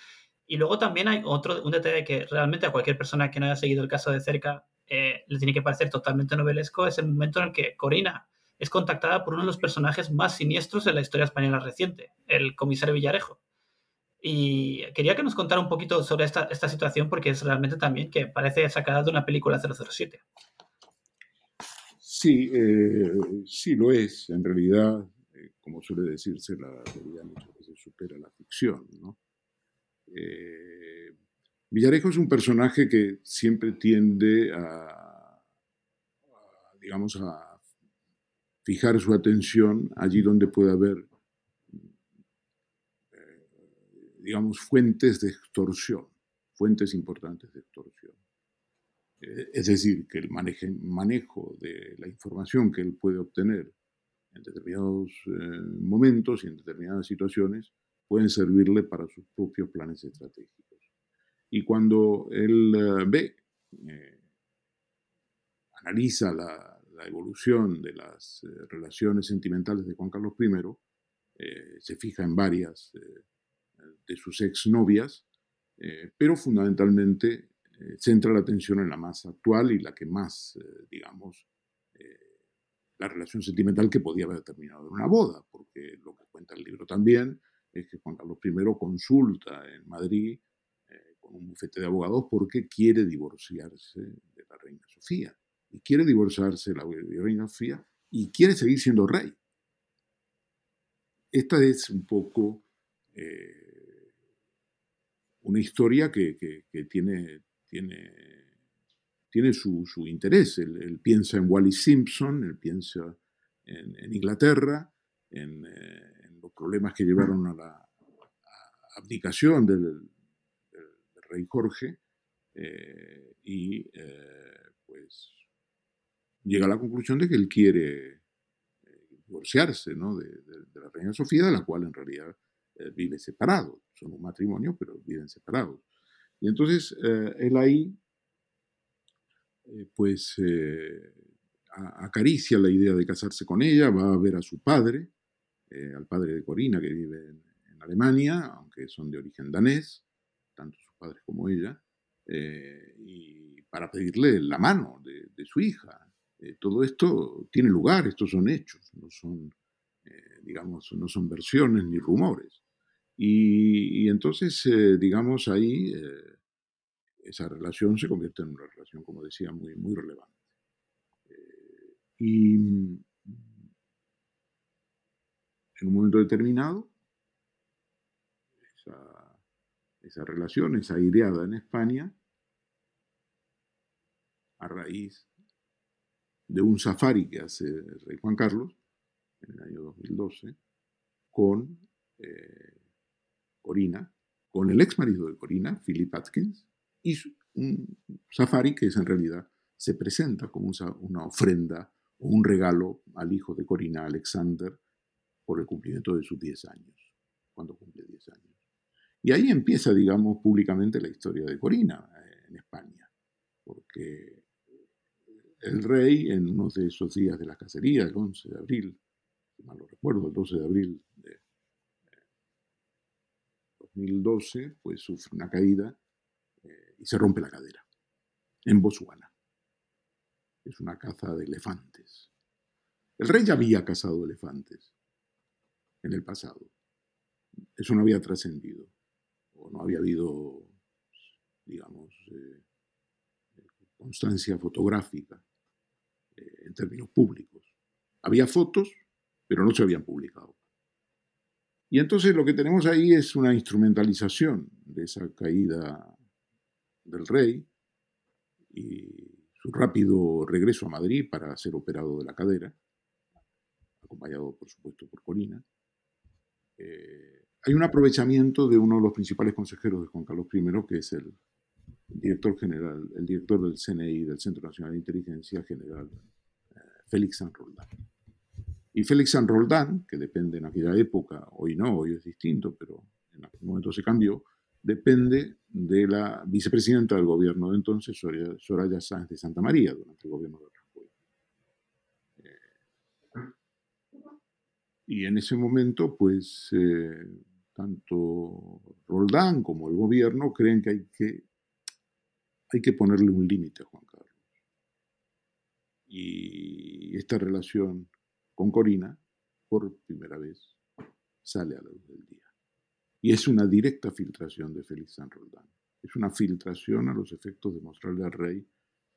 S2: Y luego también hay otro, un detalle que realmente a cualquier persona que no haya seguido el caso de cerca eh, le tiene que parecer totalmente novelesco, es el momento en el que Corina es contactada por uno de los personajes más siniestros de la historia española reciente, el comisario Villarejo y quería que nos contara un poquito sobre esta, esta situación porque es realmente también que parece sacada de una película 007.
S3: Sí, eh, sí lo es. En realidad, eh, como suele decirse, la realidad muchas veces supera la ficción. ¿no? Eh, Villarejo es un personaje que siempre tiende a, a, digamos, a fijar su atención allí donde puede haber digamos, fuentes de extorsión, fuentes importantes de extorsión. Eh, es decir, que el manejo de la información que él puede obtener en determinados eh, momentos y en determinadas situaciones pueden servirle para sus propios planes estratégicos. Y cuando él eh, ve, analiza la, evolución de las relaciones sentimentales de Juan Carlos I, se fija en varias de sus exnovias, eh, pero fundamentalmente eh, centra la atención en la más actual y la que más, eh, digamos, la relación sentimental que podía haber terminado en una boda, porque lo que cuenta el libro también es que Juan Carlos I consulta en Madrid con un bufete de abogados porque quiere divorciarse de la reina Sofía. Y quiere divorciarse de la reina Sofía y quiere seguir siendo rey. Esta es un poco una historia que, tiene, tiene, tiene su, interés. Él, piensa en Wally Simpson, él piensa en, Inglaterra, eh, en, los problemas que llevaron a la abdicación del, rey Jorge, eh, y eh, pues llega a la conclusión de que él quiere divorciarse ¿no? de, de, la reina Sofía, de la cual en realidad vive separado son un matrimonio, pero viven separados. Y entonces eh, él ahí, eh, pues, eh, acaricia la idea de casarse con ella, va a ver a su padre, al padre de Corina, que vive en, Alemania, aunque son de origen danés, tanto sus padres como ella, y para pedirle la mano de, de su hija. todo esto tiene lugar, estos son hechos, no son, digamos, no son versiones ni rumores. Y, entonces, eh, digamos, ahí eh, esa relación se convierte en una relación, como decía, muy, muy relevante. Eh, y en un momento determinado, esa, relación es aireada en España a raíz de un safari que hace el rey Juan Carlos en el año 2012 con Corina, con el ex marido de Corina, Philip Atkins, y un safari que en realidad se presenta como una ofrenda o un regalo al hijo de Corina, Alexander, por el cumplimiento de sus 10 años, cuando cumple 10 años. Y ahí empieza, digamos, públicamente la historia de Corina eh, en España, porque el rey, en uno de esos días de la cacería, el 11 de abril, si mal lo recuerdo, el 12 de abril de 2012, pues sufre una caída eh, y se rompe la cadera en Botswana. Es una caza de elefantes. El rey ya había cazado elefantes en el pasado. Eso no había trascendido, o no había habido, digamos, eh, constancia fotográfica eh, en términos públicos. Había fotos, pero no se habían publicado. Y entonces lo que tenemos ahí es una instrumentalización de esa caída del rey y su rápido regreso a Madrid para ser operado de la cadera, acompañado por supuesto por Corina. Eh, hay un aprovechamiento de uno de los principales consejeros de Juan Carlos I, que es el director general, el director del CNI, del Centro Nacional de Inteligencia General, eh, Félix San Roldán. Y Félix San Roldán, que depende en aquella época, hoy no, hoy es distinto, pero en aquel momento se cambió, depende de la vicepresidenta del gobierno de entonces, Soraya, Sáenz de Santa María, durante el gobierno de Rajoy. Eh, y en ese momento, pues, eh, tanto Roldán como el gobierno creen que hay que hay que ponerle un límite a Juan Carlos. Y esta relación con Corina, por primera vez, sale a la luz del día. Y es una directa filtración de Félix San Roldán. Es una filtración a los efectos de mostrarle al rey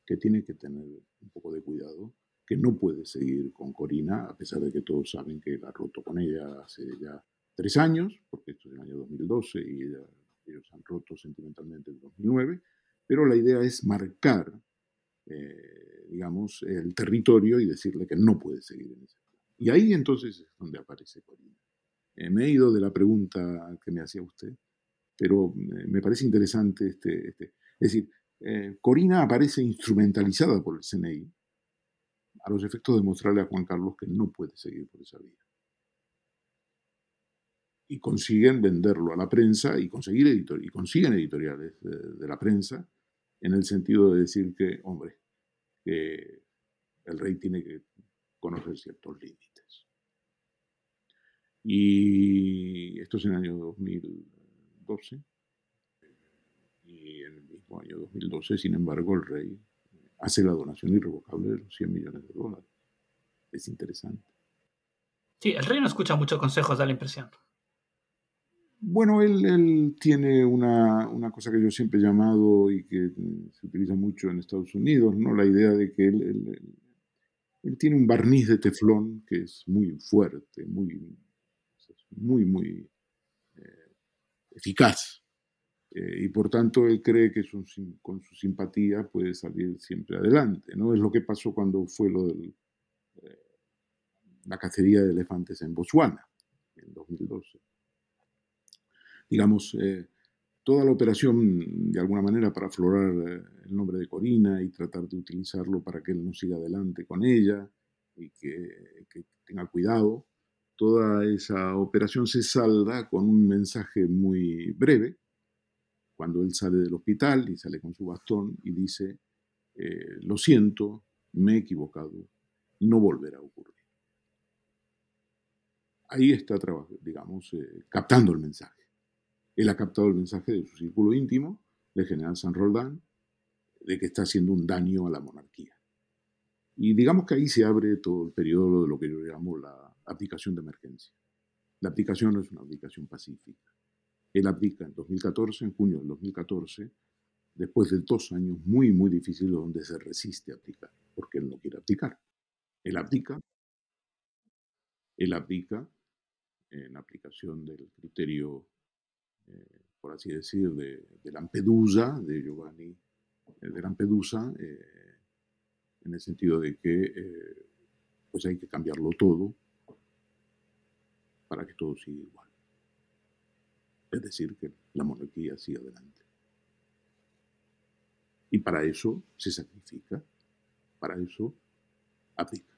S3: que tiene que tener un poco de cuidado, que no puede seguir con Corina, a pesar de que todos saben que él ha roto con ella hace ya tres años, porque esto es el año 2012 y ellos han roto sentimentalmente en 2009, pero la idea es marcar, eh, digamos, el territorio y decirle que no puede seguir en ese. Y ahí entonces es donde aparece Corina. Eh, me he ido de la pregunta que me hacía usted, pero eh, me parece interesante este, este. Es decir, Corina aparece instrumentalizada por el CNI a los efectos de mostrarle a Juan Carlos que no puede seguir por esa vía y consiguen venderlo a la prensa y, conseguir editor y consiguen editoriales de, la prensa en el sentido de decir que, hombre, el rey tiene que conocer ciertos límites. Y esto es en el año 2012. Y en el mismo año 2012, sin embargo, el rey hace la donación irrevocable de los 100 millones de dólares. Es interesante.
S2: Sí, el rey no escucha muchos consejos, da la impresión.
S3: Bueno, él, tiene una, cosa que yo siempre he llamado y que se utiliza mucho en Estados Unidos, ¿no? La idea de que él, él, tiene un barniz de teflón que es muy fuerte, muy, muy, muy eh, eficaz. Eh, y por tanto él cree que con su simpatía puede salir siempre adelante, ¿no? Es lo que pasó cuando fue lo de eh, la cacería de elefantes en Botswana, en 2012 digamos, eh, toda la operación, de alguna manera, para aflorar el nombre de Corina y tratar de utilizarlo para que él no siga adelante con ella y que tenga cuidado, toda esa operación se salda con un mensaje muy breve, cuando él sale del hospital y sale con su bastón y dice, eh, lo siento, me he equivocado, no volverá a ocurrir. Ahí está, digamos, captando el mensaje. Él ha captado el mensaje de su círculo íntimo, del general San Roldán, de que está haciendo un daño a la monarquía. Y digamos que ahí se abre todo el periodo de lo que yo llamo la aplicación de emergencia. La aplicación no es una aplicación pacífica. Él aplica en 2014, en junio del 2014, después de dos años muy, muy difíciles donde se resiste a abdicar, porque él no quiere abdicar. Él abdica, él abdica en aplicación del criterio, eh, por así decir, de, Lampedusa, de Giovanni eh, de Lampedusa, eh, en el sentido de que pues hay que cambiarlo todo para que todo siga igual. Es decir, que la monarquía siga adelante. Y para eso se sacrifica, para eso aplica.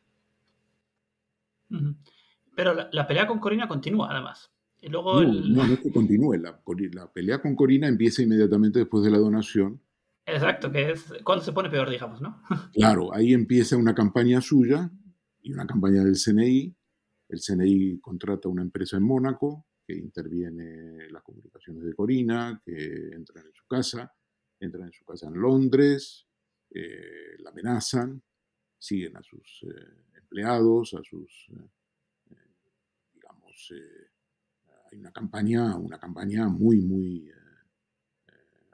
S2: Pero la, pelea con Corina continúa, además. Y luego
S3: no, no, es que continúe. La, la, pelea con Corina empieza inmediatamente después de la donación.
S2: Exacto, que es cuando se pone peor, digamos, ¿no?
S3: claro, ahí empieza una campaña suya y una campaña del CNI. El CNI contrata una empresa en Mónaco que interviene en las comunicaciones de Corina, que entra en su casa entran en su casa en Londres, eh, la amenazan, siguen a sus eh, empleados, a sus, eh, digamos, hay una campaña, una campaña muy, muy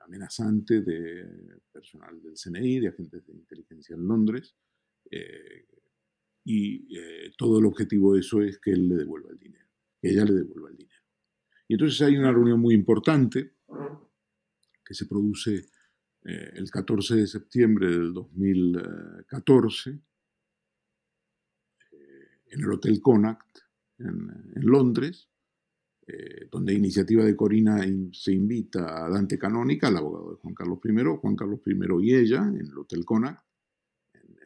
S3: amenazante de personal del CNI, de agentes de inteligencia en Londres, y todo el objetivo de eso es que él le devuelva el dinero, que ella le devuelva el dinero. Y entonces hay una reunión muy importante que se produce eh, el 14 de septiembre del 2014 eh, en el Hotel Connacht en, Londres, eh, donde iniciativa de Corina se invita a Dante Canónica, el abogado de Juan Carlos I, Juan Carlos I y ella, en el Hotel Connacht, en,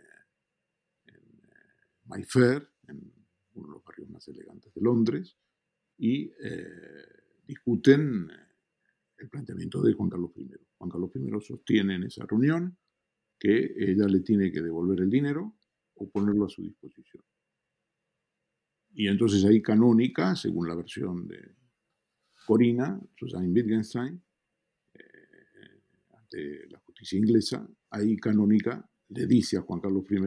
S3: en Mayfair, en uno de los barrios más elegantes de Londres, y discuten el planteamiento de Juan Carlos I. Juan Carlos I sostiene en esa reunión que ella le tiene que devolver el dinero o ponerlo a su disposición. Y entonces ahí canónica, según la versión de Corina, Susanne Wittgenstein, eh, ante la justicia inglesa, ahí canónica le dice a Juan Carlos I,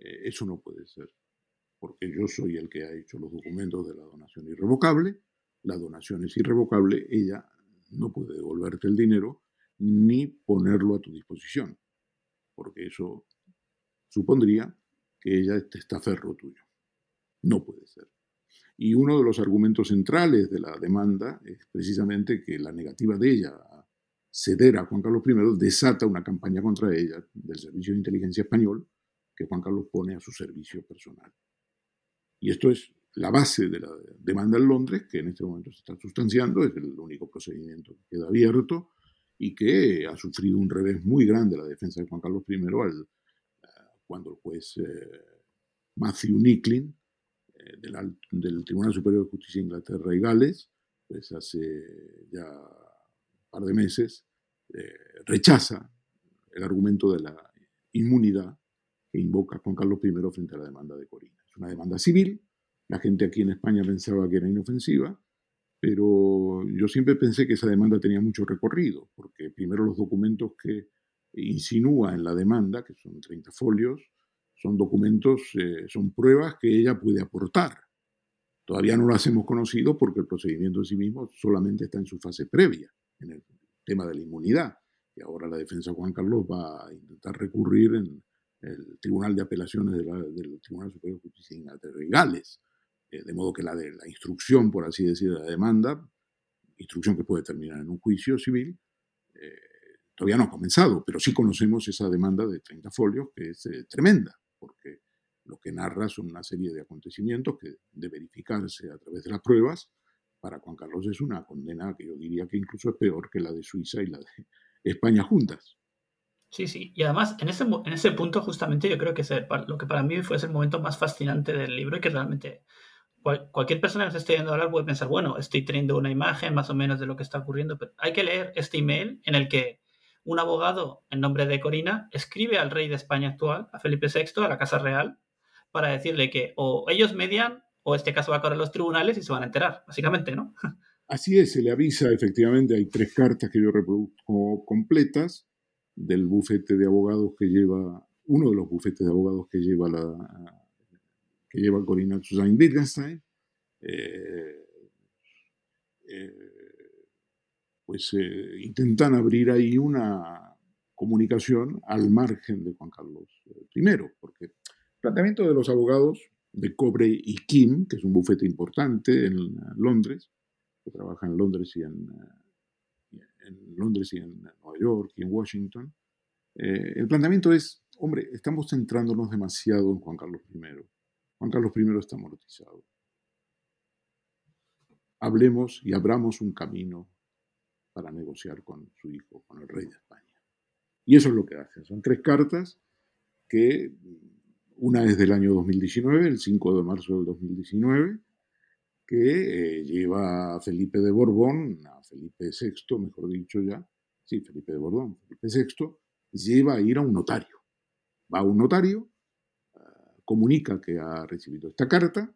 S3: eh, eso no puede ser, porque yo soy el que ha hecho los documentos de la donación irrevocable, la donación es irrevocable, ella no puede devolverte el dinero ni ponerlo a tu disposición, porque eso supondría que ella está estaferro tuyo. No puede ser. Y uno de los argumentos centrales de la demanda es precisamente que la negativa de ella a ceder a Juan Carlos I desata una campaña contra ella del Servicio de Inteligencia Español que Juan Carlos pone a su servicio personal. Y esto es la base de la demanda en Londres, que en este momento se está sustanciando, es el único procedimiento que queda abierto y que ha sufrido un revés muy grande la defensa de Juan Carlos I al, eh, cuando el juez eh, Matthew Nicklin eh, del, Tribunal Superior de Justicia de Inglaterra y Gales, pues hace ya un par de meses, rechaza el argumento de la inmunidad que invoca Juan Carlos I frente a la demanda de Corina. Es una demanda civil, la gente aquí en España pensaba que era inofensiva, pero yo siempre pensé que esa demanda tenía mucho recorrido, porque primero los documentos que insinúa en la demanda, que son 30 folios, son documentos, eh, son pruebas que ella puede aportar. Todavía no las hemos conocido porque el procedimiento en sí mismo solamente está en su fase previa, en el tema de la inmunidad. Y ahora la defensa Juan Carlos va a intentar recurrir en el Tribunal de Apelaciones del Tribunal Superior de Justicia de Gales eh, de modo que la, de, la instrucción, por así decir, de la demanda, instrucción que puede terminar en un juicio civil, eh, todavía no ha comenzado, pero sí conocemos esa demanda de 30 folios que es eh, tremenda, porque lo que narra son una serie de acontecimientos que de verificarse a través de las pruebas, para Juan Carlos es una condena que yo diría que incluso es peor que la de Suiza y la de España juntas.
S2: Sí, sí, y además en ese, en ese punto justamente yo creo que es lo que para mí fue el momento más fascinante del libro y que realmente cualquier persona que se esté viendo hablar puede pensar, bueno, estoy teniendo una imagen más o menos de lo que está ocurriendo, pero hay que leer este email en el que un abogado en nombre de Corina escribe al rey de España actual, a Felipe VI, a la Casa Real, para decirle que o ellos median o este caso va a correr los tribunales y se van a enterar, básicamente, ¿no?
S3: Así es, se le avisa, efectivamente, hay tres cartas que yo reproduzco completas del bufete de abogados que lleva, uno de los bufetes de abogados que lleva la, que lleva Corina Susan Wittgenstein, eh, eh, pues intentan abrir ahí una comunicación al margen de Juan Carlos I, porque el planteamiento de los abogados de Cobre y Kim, que es un bufete importante en Londres, que trabaja en Londres y en, en Londres y en Nueva York y en Washington, el planteamiento es, hombre, estamos centrándonos demasiado en Juan Carlos I. Juan Carlos I está amortizado hablemos y abramos un camino para negociar con su hijo, con el rey de España. Y eso es lo que hacen. Son tres cartas que una es del año 2019, el 5 de marzo del 2019, que eh, lleva a Felipe de Borbón, a Felipe VI, mejor dicho ya, sí, Felipe de Borbón, Felipe VI, lleva a ir a un notario. Va a un notario, ah, comunica que ha recibido esta carta,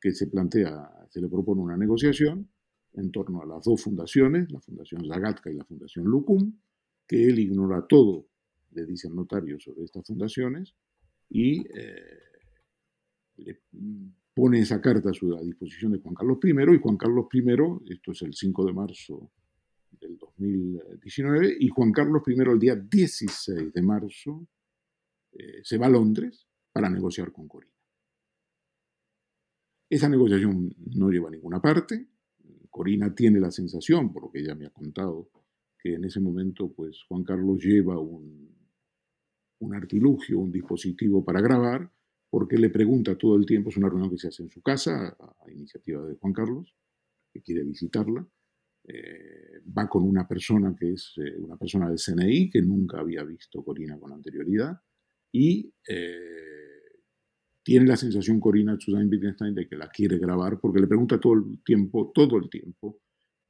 S3: que se plantea, se le propone una negociación en torno a las dos fundaciones, la Fundación Zagatka y la Fundación Lucum, que él ignora todo, le dice al notario sobre estas fundaciones, y eh, le pone esa carta a su disposición de Juan Carlos I, y Juan Carlos I, esto es el 5 de marzo del 2019, y Juan Carlos I el día 16 de marzo eh, se va a Londres para negociar con Corina. Esa negociación no lleva a ninguna parte. Corina tiene la sensación, por lo que ella me ha contado, que en ese momento pues, Juan Carlos lleva un, un artilugio, un dispositivo para grabar, porque le pregunta todo el tiempo, es una reunión que se hace en su casa, a, iniciativa de Juan Carlos, que quiere visitarla. Eh, va con una persona que es eh, una persona del CNI, que nunca había visto Corina con anterioridad, y eh, tiene la sensación Corina Susan Wittgenstein de que la quiere grabar porque le pregunta todo el tiempo, todo el tiempo,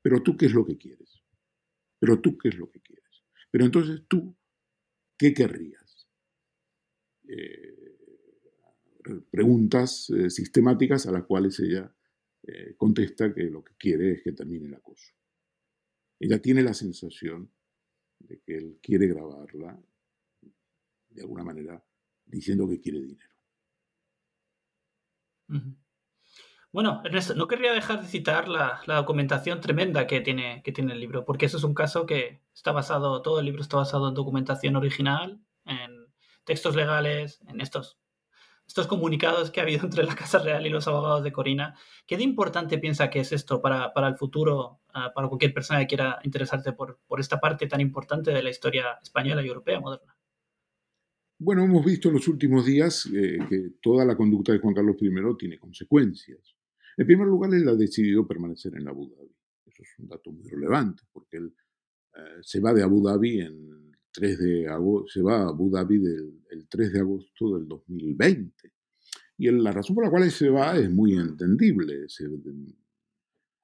S3: pero tú qué es lo que quieres, pero tú qué es lo que quieres, pero entonces tú, ¿qué querrías? Preguntas eh, sistemáticas a las cuales ella eh, contesta que lo que quiere es que termine el acoso. Ella tiene la sensación de que él quiere grabarla de alguna manera diciendo que quiere dinero.
S2: Bueno, Ernesto, no querría dejar de citar la, documentación tremenda que tiene, que tiene el libro, porque eso es un caso que está basado, todo el libro está basado en documentación original, en textos legales, en estos, estos comunicados que ha habido entre la Casa Real y los abogados de Corina. ¿Qué de importante piensa que es esto para, el futuro, ah, para cualquier persona que quiera interesarse por, por esta parte tan importante de la historia española y europea moderna?
S3: Bueno, hemos visto en los últimos días eh, que toda la conducta de Juan Carlos I tiene consecuencias. En primer lugar, él ha decidido permanecer en Abu Dhabi. Eso es un dato muy relevante, porque él eh, se va de Abu Dhabi en 3 de agosto, se va a Abu Dhabi el 3 de agosto del 2020. Y la razón por la cual se va es muy entendible. Se,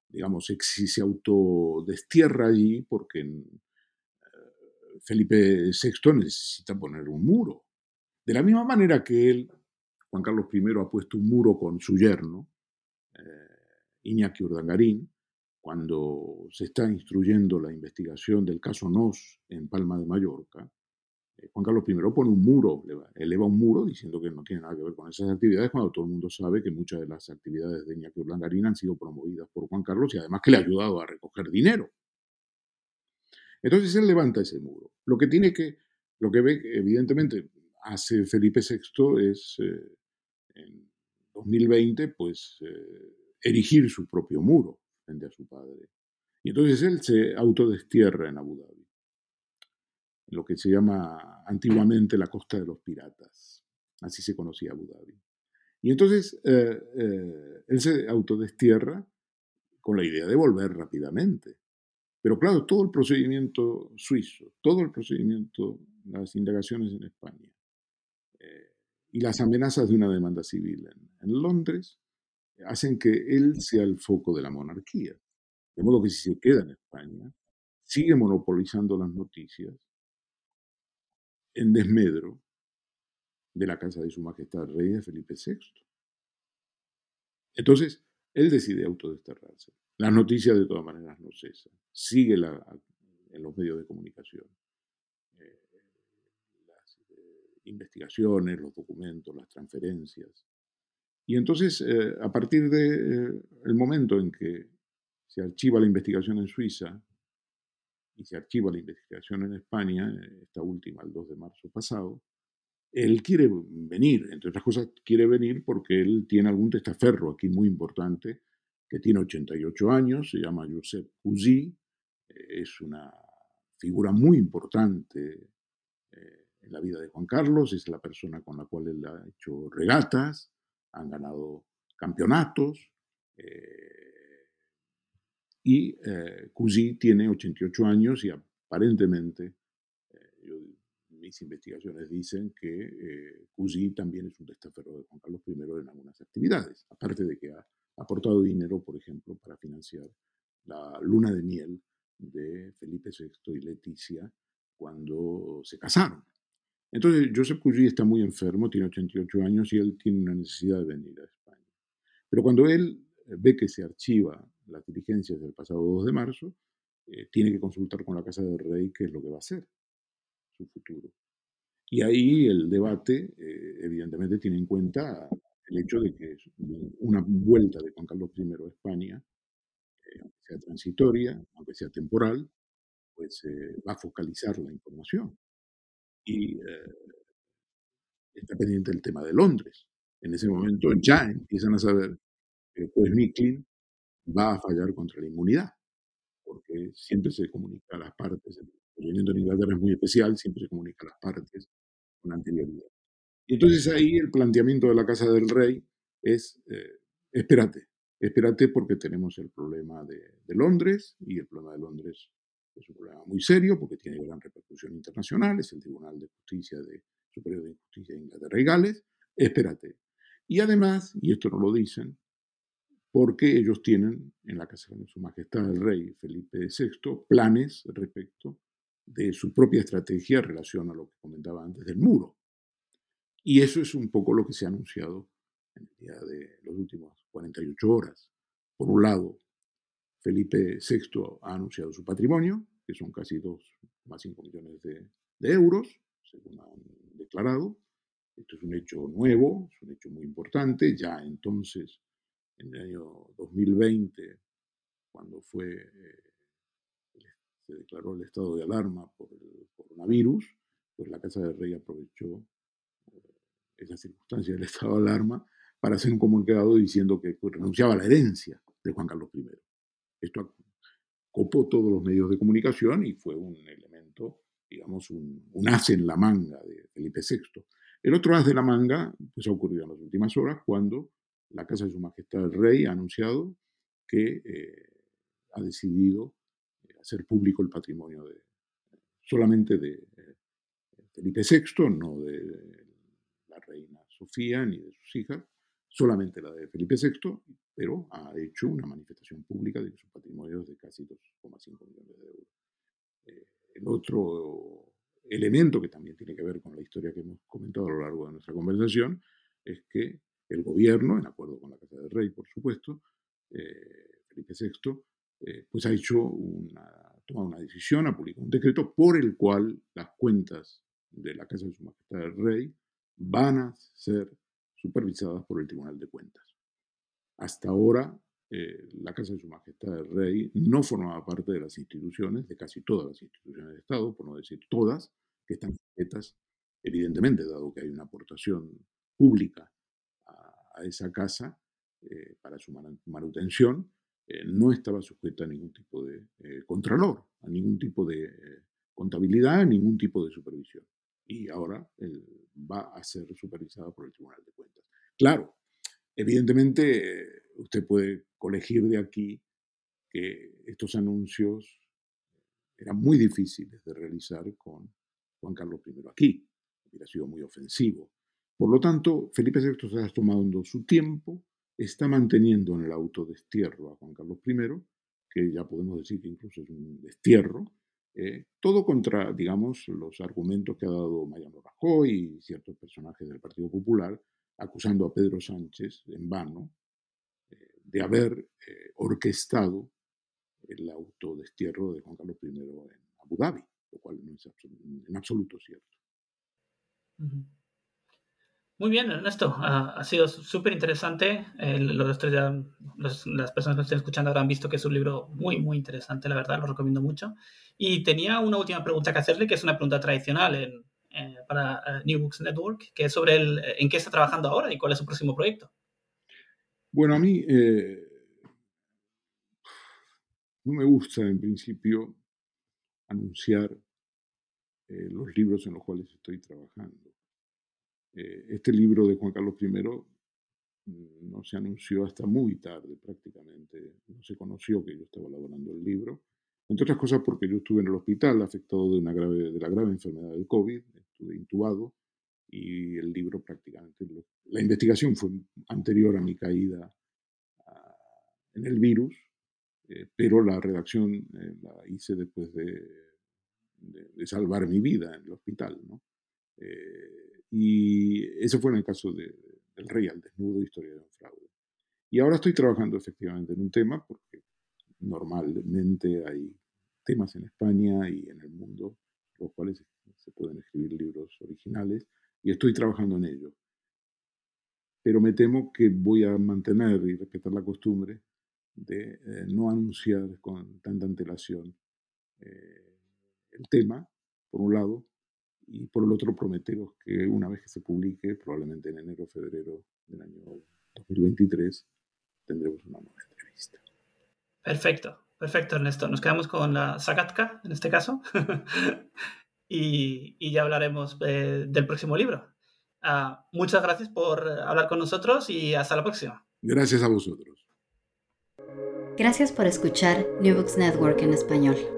S3: digamos, se autodestierra allí porque eh, Felipe VI necesita poner un muro. De la misma manera que él, Juan Carlos I, ha puesto un muro con su yerno, eh, Iñaki Urdangarín, cuando se está instruyendo la investigación del caso Nos en Palma de Mallorca, eh, Juan Carlos I pone un muro, eleva un muro diciendo que no tiene nada que ver con esas actividades, cuando todo el mundo sabe que muchas de las actividades de Iñaki Urdangarín han sido promovidas por Juan Carlos y además que le ha ayudado a recoger dinero. Entonces él levanta ese muro. Lo que tiene que, lo que ve, evidentemente, hace Felipe VI es, eh, en 2020, pues eh, erigir su propio muro frente a su padre. Y entonces él se autodestierra en Abu Dhabi, lo que se llama antiguamente la costa de los piratas. Así se conocía Abu Dhabi. Y entonces eh, él se autodestierra con la idea de volver rápidamente. Pero claro, todo el procedimiento suizo, todo el procedimiento, las indagaciones en España, y las amenazas de una demanda civil en, Londres hacen que él sea el foco de la monarquía. De modo que si se queda en España, sigue monopolizando las noticias en desmedro de la casa de su majestad de Felipe VI. Entonces, él decide autodesterrarse. Las noticias de todas maneras no cesan. Sigue en los medios de comunicación. investigaciones, los documentos, las transferencias. Y entonces, eh, a partir del de, eh, momento en que se archiva la investigación en Suiza, y se archiva la investigación en España, esta última el 2 de marzo pasado, él quiere venir, entre otras cosas, quiere venir porque él tiene algún testaferro aquí muy importante, que tiene 88 años, se llama Josep Cousy, es una figura muy importante eh, en la vida de Juan Carlos, es la persona con la cual él ha hecho regatas, han ganado campeonatos, eh, y eh, Cousy tiene 88 años y aparentemente mis investigaciones dicen que eh, también es un testaferro de Juan Carlos I en algunas actividades, aparte de que ha aportado dinero, por ejemplo, para financiar la luna de miel de Felipe VI y Leticia cuando se casaron. Entonces, Joseph Cusi está muy enfermo, tiene 88 años y él tiene una necesidad de venir a España. Pero cuando él ve que se archiva las diligencias del pasado 2 de marzo, eh, tiene que consultar con la Casa del Rey qué es lo que va a hacer su futuro. Y ahí el debate, eh, evidentemente, tiene en cuenta el hecho de que una vuelta de Juan Carlos I a España, eh, aunque sea transitoria, aunque sea temporal, pues eh, va a focalizar la información. Y está pendiente el tema de Londres. En ese momento ya empiezan a saber que el juez Micklin va a fallar contra la inmunidad, porque siempre se comunica a las partes, procedimiento en Inglaterra es muy especial, siempre se comunica a las partes con anterioridad. Y entonces ahí el planteamiento de la Casa del Rey es, eh, espérate, espérate porque tenemos el problema de, Londres y el problema de Londres es un problema muy serio porque tiene gran repercusión internacional, es el Tribunal de Justicia de Superior de Justicia de Inglaterra y Gales, espérate. Y además, y esto no lo dicen, porque ellos tienen en la Casa de Su Majestad el Rey Felipe VI planes respecto de su propia estrategia en relación a lo que comentaba antes del muro. Y eso es un poco lo que se ha anunciado en el día de los últimos 48 horas. Por un lado, Felipe VI ha anunciado su patrimonio, que son casi 2,5 millones de, euros, según han declarado. Esto es un hecho nuevo, es un hecho muy importante. Ya entonces, en el año 2020, cuando fue eh, se declaró el estado de alarma por el coronavirus, pues la Casa del Rey aprovechó eh, esa circunstancia del estado de alarma para hacer un comunicado diciendo que renunciaba a la herencia de Juan Carlos I. Esto copó todos los medios de comunicación y fue un elemento, digamos, un, as en la manga de Felipe VI. El otro as de la manga pues, ha ocurrido en las últimas horas cuando la Casa de Su Majestad el Rey ha anunciado que eh, ha decidido hacer público el patrimonio de, solamente de eh, Felipe VI, no de la reina Sofía ni de sus hijas, solamente la de Felipe VI, pero ha hecho una manifestación pública de que su patrimonio es de casi 2,5 millones de euros. Eh, el otro elemento que también tiene que ver con la historia que hemos comentado a lo largo de nuestra conversación es que el gobierno, en acuerdo con la Casa del Rey, por supuesto, eh, Felipe VI, eh, pues ha hecho una, tomado una decisión, ha publicado un decreto por el cual las cuentas de la Casa de Su Majestad el Rey van a ser supervisadas por el Tribunal de Cuentas. Hasta ahora, eh, la Casa de Su Majestad el Rey no formaba parte de las instituciones, de casi todas las instituciones de Estado, por no decir todas, que están sujetas, evidentemente, dado que hay una aportación pública a, esa casa eh, para su manutención, eh, no estaba sujeta a ningún tipo de contralor, a ningún tipo de contabilidad, a ningún tipo de supervisión. Y ahora va a ser supervisada por el Tribunal de Cuentas. Claro, evidentemente usted puede colegir de aquí que estos anuncios eran muy difíciles de realizar con Juan Carlos I aquí. Hubiera sido muy ofensivo. Por lo tanto, Felipe VI se ha tomado su tiempo, está manteniendo en el autodestierro a Juan Carlos I, que ya podemos decir que incluso es un destierro, eh, todo contra, digamos, los argumentos que ha dado Mariano Rajoy y ciertos personajes del Partido Popular, acusando a Pedro Sánchez en vano eh, de haber eh, orquestado el autodestierro de Juan Carlos I en Abu Dhabi, lo cual no es en absoluto cierto.
S2: Muy bien, Ernesto. ha sido súper interesante. las personas que estén escuchando han visto que es un libro muy, muy interesante, la verdad, lo recomiendo mucho. Y tenía una última pregunta que hacerle, que es una pregunta tradicional para eh, New Books Network, que es sobre el, en qué está trabajando ahora y cuál es su próximo proyecto.
S3: Bueno, a mí eh, no me gusta en principio anunciar eh, los libros en los cuales estoy trabajando. Eh, este libro de Juan Carlos I no se anunció hasta muy tarde prácticamente, no se conoció que yo estaba elaborando el libro, entre otras cosas porque yo estuve en el hospital afectado de, una grave, de la grave enfermedad del COVID, estuve intubado y el libro prácticamente, la investigación fue anterior a mi caída en el virus, eh, pero la redacción eh, la hice después de, de, salvar mi vida en el hospital. ¿no? Y ese fue en el caso de, del Rey al desnudo, historia de un fraude. Y ahora estoy trabajando efectivamente en un tema, porque normalmente hay temas en España y en el mundo, los cuales se pueden escribir libros originales, y estoy trabajando en ello. Pero me temo que voy a mantener y respetar la costumbre de eh, no anunciar con tanta antelación eh, el tema, por un lado, y por el otro prometeros que una vez que se publique, probablemente en enero o febrero del año 2023, tendremos una nueva entrevista.
S2: Perfecto, perfecto Ernesto. Nos quedamos con la Sagatka en este caso y, y, ya hablaremos eh, del próximo libro. Uh, muchas gracias por hablar con nosotros y hasta la próxima.
S3: Gracias a vosotros.
S4: Gracias por escuchar New Books Network en español.